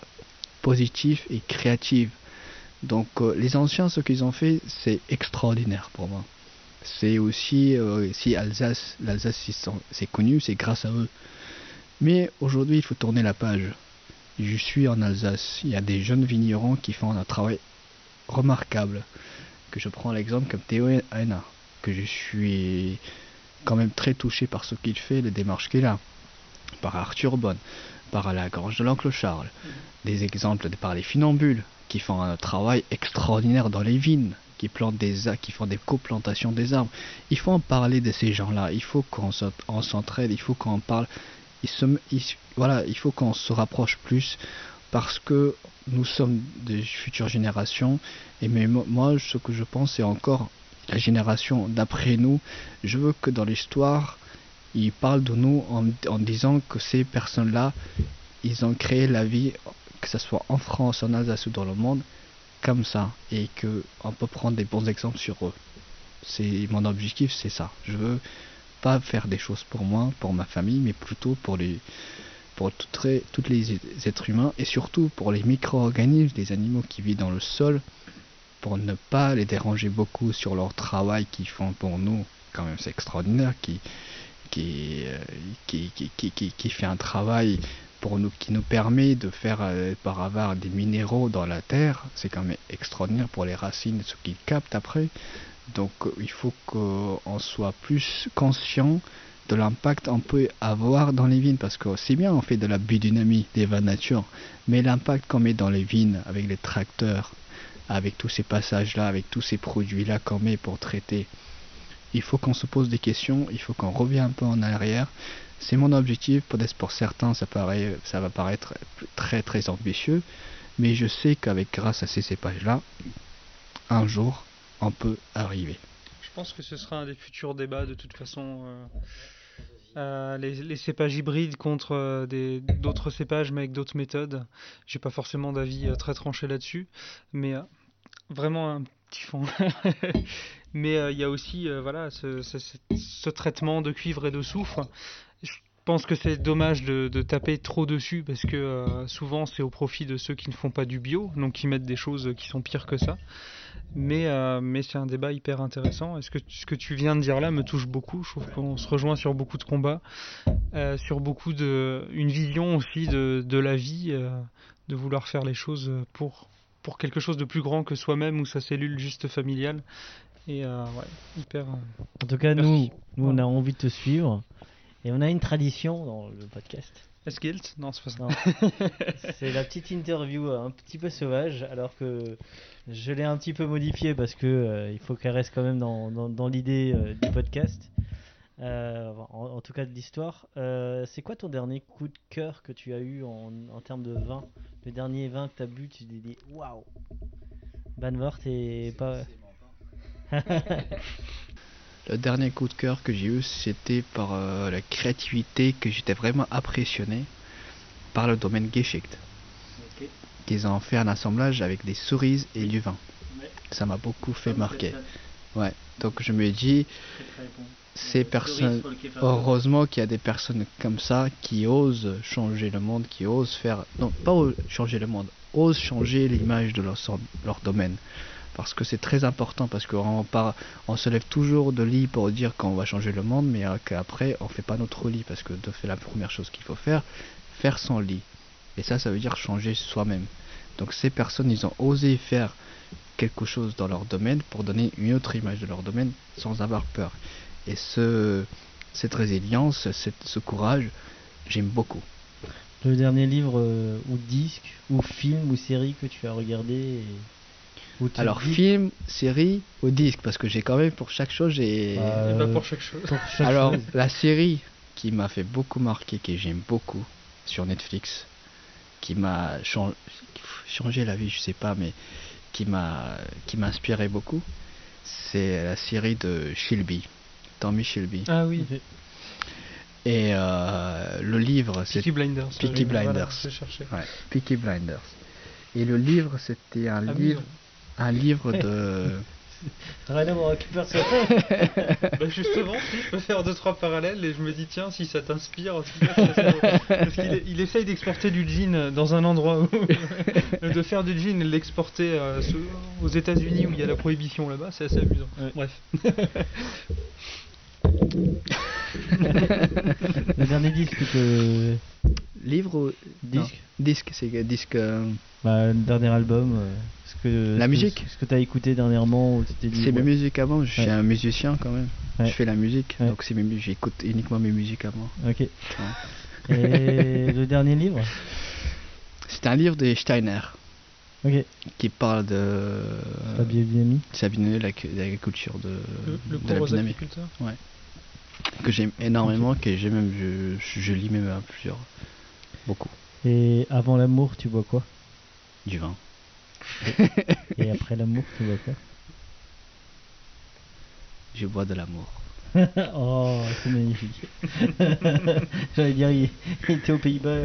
positif et créatif. Donc euh, les anciens, ce qu'ils ont fait, c'est extraordinaire pour moi. C'est aussi, euh, si Alsace, l'Alsace c'est connu, c'est grâce à eux. Mais aujourd'hui, il faut tourner la page. Je suis en Alsace. Il y a des jeunes vignerons qui font un travail remarquable que je prends l'exemple comme Théo Haina, que je suis quand même très touché par ce qu'il fait, les démarches qu'il a, par Arthur Bonne, par la gorge de l'oncle Charles, des exemples par les finambules, qui font un travail extraordinaire dans les vignes, qui plantent des qui font des coplantations des arbres. Il faut en parler de ces gens-là, il faut qu'on s'entraide, il faut qu'on parle, il voilà, il faut qu'on se rapproche plus parce que nous sommes des futures générations et mais moi ce que je pense c'est encore la génération d'après nous. Je veux que dans l'histoire ils parlent de nous en, disant que ces personnes là ils ont créé la vie que ce soit en France en Alsace ou dans le monde comme ça et que on peut prendre des bons exemples sur eux. C'est mon objectif c'est ça. Je veux pas faire des choses pour moi pour ma famille mais plutôt pour les pour tous les êtres humains et surtout pour les micro-organismes, les animaux qui vivent dans le sol, pour ne pas les déranger beaucoup sur leur travail qu'ils font pour nous. Quand même, c'est extraordinaire qui, qui, euh, qui, qui, qui, fait un travail pour nous, qui nous permet de faire euh, par avoir des minéraux dans la terre. C'est quand même extraordinaire pour les racines, ce qu'ils captent après. Donc, il faut qu'on soit plus conscient de l'impact on peut avoir dans les vignes parce que c'est bien on fait de la biodynamie des vins nature mais l'impact qu'on met dans les vignes avec les tracteurs avec tous ces passages là avec tous ces produits là qu'on met pour traiter il faut qu'on se pose des questions il faut qu'on revienne un peu en arrière. C'est mon objectif peut-être pour certains ça paraît ça va paraître très très ambitieux mais je sais qu'avec grâce à ces cépages là un jour on peut arriver pense que ce sera un des futurs débats de toute façon. Euh, euh, les, cépages hybrides contre euh, d'autres cépages mais avec d'autres méthodes. J'ai pas forcément d'avis très tranché là-dessus, mais vraiment un petit fond. mais il y a aussi voilà ce, traitement de cuivre et de soufre. Pense que c'est dommage de, taper trop dessus parce que euh, souvent c'est au profit de ceux qui ne font pas du bio, donc qui mettent des choses qui sont pires que ça. Mais, euh, mais c'est un débat hyper intéressant. Est-ce que ce que tu viens de dire là me touche beaucoup Je trouve qu'on se rejoint sur beaucoup de combats, euh, sur beaucoup de. une vision aussi de, de la vie, de vouloir faire les choses pour, pour quelque chose de plus grand que soi-même ou sa cellule juste familiale. Et ouais, hyper. en tout cas, nous, nous, on a envie de te suivre. Et on a une tradition dans le podcast. Est-ce Guilt Non, c'est pas ça. c'est la petite interview un petit peu sauvage, alors que je l'ai un petit peu modifiée parce que euh, il faut qu'elle reste quand même dans, dans, l'idée euh, du podcast. Euh, en, tout cas de l'histoire. c'est quoi ton dernier coup de cœur que tu as eu en, en termes de vin? Le dernier vin que tu as bu, tu t'es dit waouh Banvort et pas. Le dernier coup de cœur que j'ai eu, c'était par euh, la créativité que j'étais vraiment impressionné par le domaine Geschicht. Qu'ils ont fait un assemblage avec des cerises et du vin. Ça m'a beaucoup fait marquer. Ouais. Donc je me dis, ces personnes, heureusement qu'il y a des personnes comme ça qui osent changer le monde, qui osent faire, non pas changer le monde, osent changer l'image de leur, leur domaine parce que c'est très important parce qu'on on se lève toujours de lit pour dire qu'on va changer le monde mais euh, qu'après on fait pas notre lit parce que de fait la première chose qu'il faut faire faire son lit. Et ça ça veut dire changer soi-même. Donc ces personnes ils ont osé faire quelque chose dans leur domaine pour donner une autre image de leur domaine sans avoir peur. Et ce cette résilience ce courage j'aime beaucoup. Le dernier livre euh, ou disque ou film ou série que tu as regardé alors, film, série ou disque Parce que j'ai quand même pour chaque chose, j'ai. Euh, pas pour chaque chose. Alors, la série qui m'a fait beaucoup marquer, que j'aime beaucoup sur Netflix, qui m'a changé la vie, je sais pas, mais qui m'a qui m'a inspiré beaucoup, c'est la série de Shelby, Tommy Shelby. Ah oui. Et euh, le livre, c'est Peaky Blinders. Peaky Blinders. ouais, Peaky Blinders. Et le livre, c'était un ah livre un livre de. Rien à voir avec personne. bah justement, si, je peux faire deux trois parallèles et je me dis tiens si ça t'inspire, parce qu'il il essaye d'exporter du jean dans un endroit où de faire du jean et l'exporter euh, aux États-Unis où il y a la prohibition là-bas, c'est assez amusant. Bref. le dernier disque que livre ou disque Disque, c'est disque. Euh, bah, le dernier album. Euh, ce que, la musique Ce que tu as écouté dernièrement C'est mes musiques avant, je suis un musicien quand même. Je fais la musique, donc c'est mes j'écoute uniquement mes musiques avant. Ok. Et le dernier livre C'est un livre de Steiner. Ok. Qui parle de. La biodynamie la l'agriculture de, le, le de la biodynamie. Ouais. Que j'aime énormément, que j'ai même, je, je, lis même à plusieurs. Beaucoup. Et avant l'amour, tu bois quoi? Du vin. Et, après l'amour, tu bois quoi? Je bois de l'amour. oh, c'est magnifique. J'allais dire, il, était aux Pays-Bas,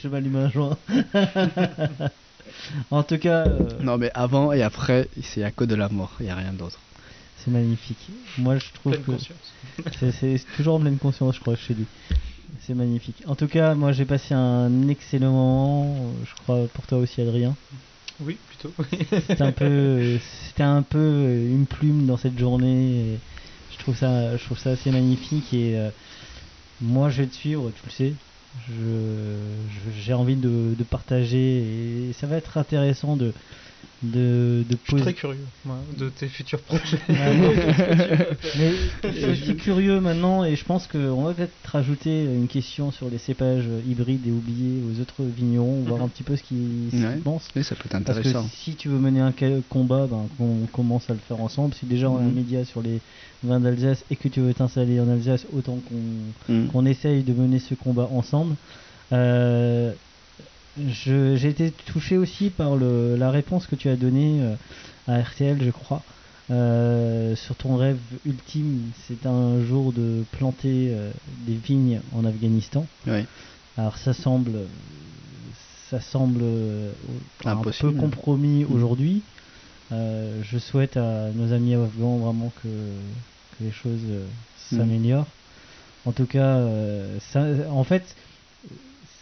je m'allume un joint. en tout cas. Euh, non, mais avant et après, c'est à cause de l'amour, il n'y a rien d'autre. C'est magnifique. Moi, je trouve pleine que. C'est toujours en pleine conscience, je crois, chez lui. C'est magnifique. En tout cas, moi j'ai passé un excellent moment. Je crois pour toi aussi, Adrien. Oui, plutôt. c'était un peu, c'était un peu une plume dans cette journée. je trouve ça, je trouve ça assez magnifique et euh, moi je vais te suivre, tu le sais. Je, j'ai envie de, de, partager et ça va être intéressant de, de, de Je suis très curieux de tes futurs projets. mais je suis curieux maintenant et je pense qu'on va peut-être rajouter une question sur les cépages hybrides et oubliés aux autres vignerons, voir mhm. un petit peu ce qu'ils pensent. ça peut être intéressant. Parce que si tu veux mener un combat, ben, on commence à le faire ensemble. Si déjà on a un mhm. média sur les vins d'Alsace et que tu veux t'installer en Alsace, autant qu'on mhm. essaye de mener ce combat ensemble. Euh, j'ai été touché aussi par le, la réponse que tu as donnée euh, à RTL, je crois, euh, sur ton rêve ultime. C'est un jour de planter euh, des vignes en Afghanistan. Oui. Alors ça semble, ça semble un peu compromis aujourd'hui. je souhaite à nos amis afghans vraiment que, que les choses mm. s'améliorent. En tout cas, ça, en fait,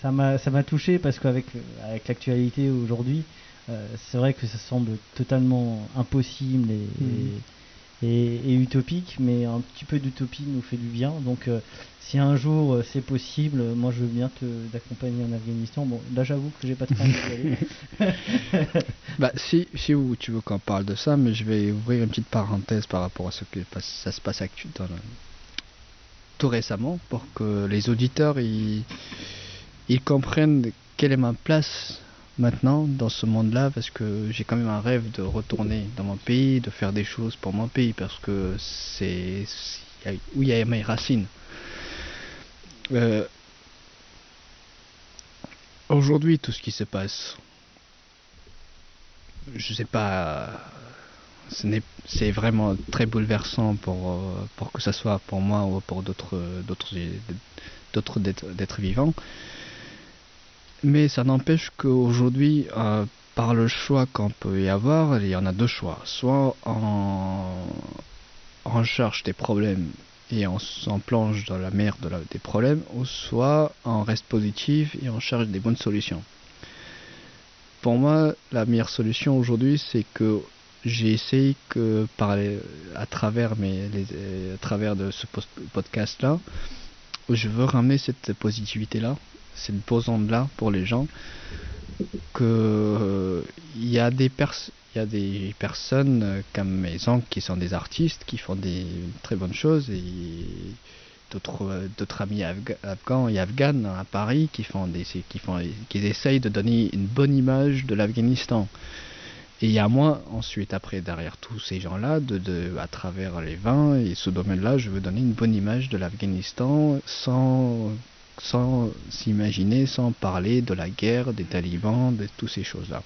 ça m'a ça m'a touché parce qu'avec avec l'actualité aujourd'hui, c'est vrai que ça semble totalement impossible et, mhm et, utopique, mais un petit peu d'utopie nous fait du bien. Donc, euh, si un jour euh, c'est possible, moi je veux bien te d'accompagner en Afghanistan. Bon, là j'avoue que j'ai pas trop envie d'y bah, si, si tu veux qu'on parle de ça, mais je vais ouvrir une petite parenthèse par rapport à ce que ça se passe actuellement tout récemment pour que les auditeurs ils, ils comprennent quelle est ma place maintenant dans ce monde-là parce que j'ai quand même un rêve de retourner dans mon pays, de faire des choses pour mon pays parce que c'est où il y a mes racines. Euh, aujourd'hui, tout ce qui se passe, je sais pas, c'est vraiment très bouleversant pour, euh, pour que ce soit pour moi ou pour d'autres d'autres vivants. Mais ça n'empêche qu'aujourd'hui, euh, par le choix qu'on peut y avoir, il y en a deux choix. Soit on, on cherche des problèmes et on s'en plonge dans la mer de des problèmes, ou soit on reste positif et on cherche des bonnes solutions. Pour moi, la meilleure solution aujourd'hui, c'est que j'ai essayé que à travers mes, à travers de ce podcast là, je veux ramener cette positivité là cette posante là pour les gens que euh, il y a des il y a des personnes comme mes oncles qui sont des artistes qui font des très bonnes choses et d'autres euh, amis afghans et afghanes à Paris qui font des qui font qui essayent de donner une bonne image de l'Afghanistan. Et a moi ensuite après derrière tous ces gens là de, de à travers les vins et ce domaine là je veux donner une bonne image de l'Afghanistan sans sans s'imaginer, sans parler de la guerre, des talibans, de toutes ces choses-là.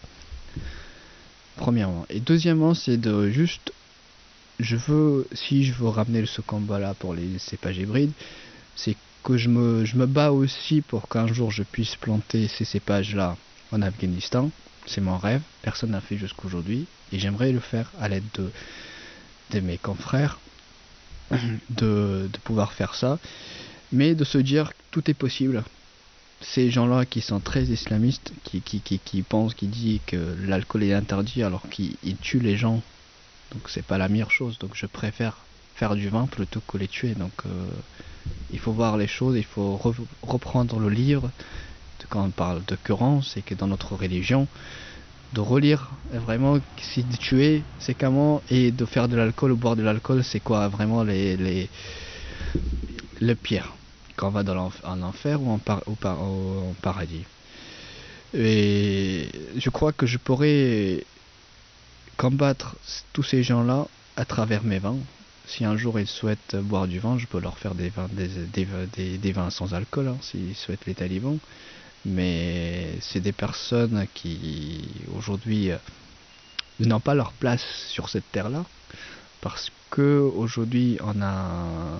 Premièrement. Et deuxièmement, c'est de juste, je veux, si je veux ramener ce combat-là pour les cépages hybrides, c'est que je me, bats aussi pour qu'un jour je puisse planter ces cépages-là en Afghanistan. C'est mon rêve, personne n'a fait jusqu'aujourd'hui, et j'aimerais le faire à l'aide de, mes confrères, de pouvoir faire ça mais de se dire tout est possible. Ces gens-là qui sont très islamistes, qui, qui, qui, qui pensent, qui disent que l'alcool est interdit alors qu'ils tuent les gens, donc c'est pas la meilleure chose. Donc je préfère faire du vin plutôt que les tuer. Donc euh, il faut voir les choses, il faut reprendre le livre. Quand on parle de Coran, c'est que dans notre religion, de relire vraiment si de tuer c'est comment? Et de faire de l'alcool ou boire de l'alcool c'est quoi vraiment les, les le pire quand on va dans en enfer ou en, au, paradis. Et je crois que je pourrais combattre tous ces gens-là à travers mes vins. Si un jour ils souhaitent boire du vin, je peux leur faire des vins, des, vins sans alcool, hein, s'ils souhaitent les talibans. Mais c'est des personnes qui aujourd'hui euh, n'ont pas leur place sur cette terre-là. Parce que aujourd'hui on a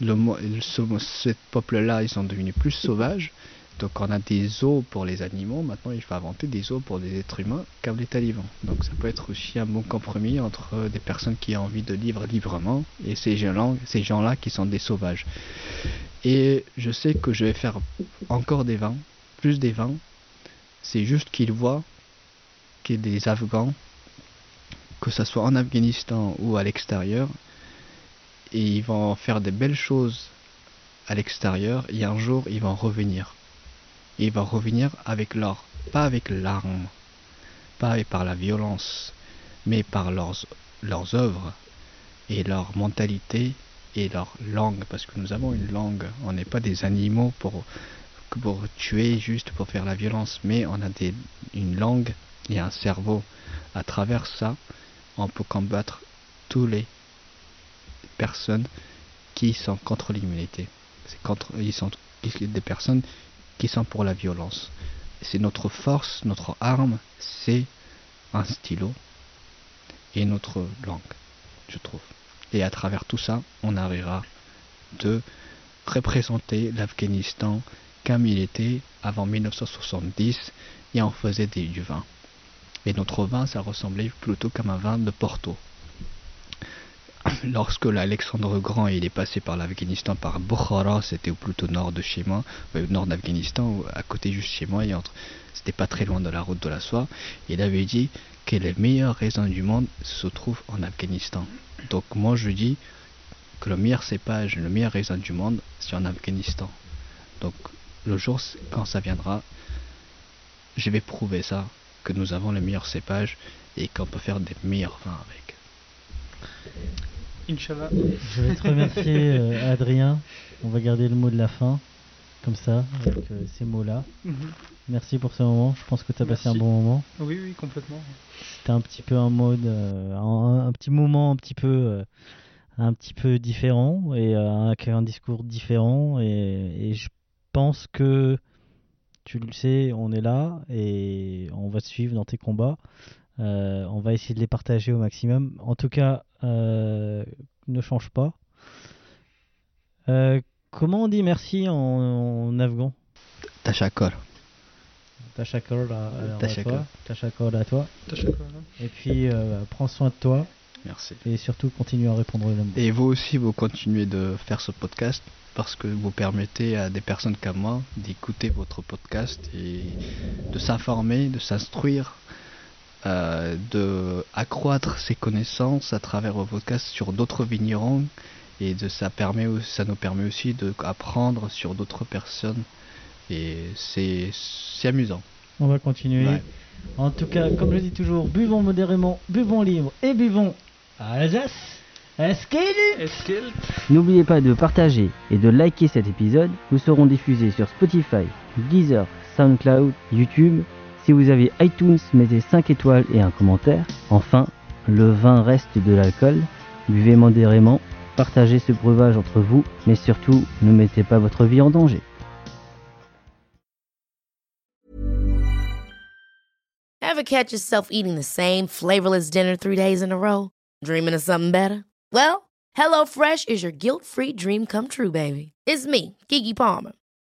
ce, peuple-là, ils sont devenus plus sauvages. Donc on a des eaux pour les animaux, maintenant il faut inventer des eaux pour des êtres humains comme les talibans. Donc ça peut être aussi un bon compromis entre des personnes qui ont envie de vivre librement et ces gens-là ces gens qui sont des sauvages. Et je sais que je vais faire encore des vins, plus des vins. C'est juste qu'ils voient que des Afghans, que ce soit en Afghanistan ou à l'extérieur, et ils vont faire des belles choses à l'extérieur et un jour ils vont revenir. Et ils vont revenir avec l'or, pas avec l'arme, pas par la violence, mais par leurs, leurs œuvres et leur mentalité et leur langue, parce que nous avons une langue, on n'est pas des animaux pour, pour tuer, juste pour faire la violence, mais on a des, une langue et un cerveau. À travers ça, on peut combattre tous les personnes qui sont contre l'immunité. C'est ils sont des personnes qui sont pour la violence. C'est notre force, notre arme, c'est un stylo et notre langue, je trouve. Et à travers tout ça, on arrivera de représenter l'Afghanistan comme il était avant 1970 et on faisait du vin. Et notre vin, ça ressemblait plutôt comme un vin de Porto. lorsque l'Alexandre Grand il est passé par l'Afghanistan, par Bukhara, c'était plutôt nord de chez moi, au nord d'Afghanistan, à côté juste chez moi, c'était pas très loin de la route de la soie, il avait dit que les meilleurs raisins du monde se trouvent en Afghanistan. Donc moi je dis que le meilleur cépage, le meilleur raisin du monde, c'est en Afghanistan. Donc le jour quand ça viendra, je vais prouver ça, que nous avons les meilleurs cépages et qu'on peut faire des meilleurs vins avec. Inch'Allah. Je vais te remercier, euh, Adrien. On va garder le mot de la fin, comme ça, avec euh, ces mots-là. Mhm. Merci pour ce moment. Je pense que tu as passé un bon moment. Oui, oui, complètement. C'était un petit peu un mode, euh, un, un petit moment un petit peu, un petit peu différent et avec un discours différent. Et, et je pense que tu le sais, on est là et on va te suivre dans tes combats. Euh, on va essayer de les partager au maximum. En tout cas, euh, ne change pas. Euh, comment on dit merci en, en afghan? Tachakol. Tachakol à, toi. À toi. Tachakol, Et puis, euh, prends soin de toi. Merci. Et surtout, continue à répondre aux. Et vous aussi, vous continuez de faire ce podcast parce que vous permettez à des personnes comme moi d'écouter votre podcast et de s'informer, de s'instruire, euh, de accroître ses connaissances à travers vos podcasts sur d'autres vignerons et de ça permet ça nous permet aussi d'apprendre sur d'autres personnes et c'est c'est amusant. On va continuer. Ouais. En tout cas, comme je dis toujours, buvons modérément, buvons libre et buvons à Alsace. N'oubliez pas de partager et de liker cet épisode. Nous serons diffusés sur Spotify, Deezer, SoundCloud, YouTube. Si vous avez iTunes, mettez 5 étoiles et un commentaire. Enfin, le vin reste de l'alcool. Buvez modérément, partagez ce breuvage entre vous, mais surtout, ne mettez pas votre vie en danger. Ever catch yourself eating the same flavorless dinner three days in a row? Dreaming of something better? Well, HelloFresh is your guilt free dream come true, baby. It's me, Kiki Palmer.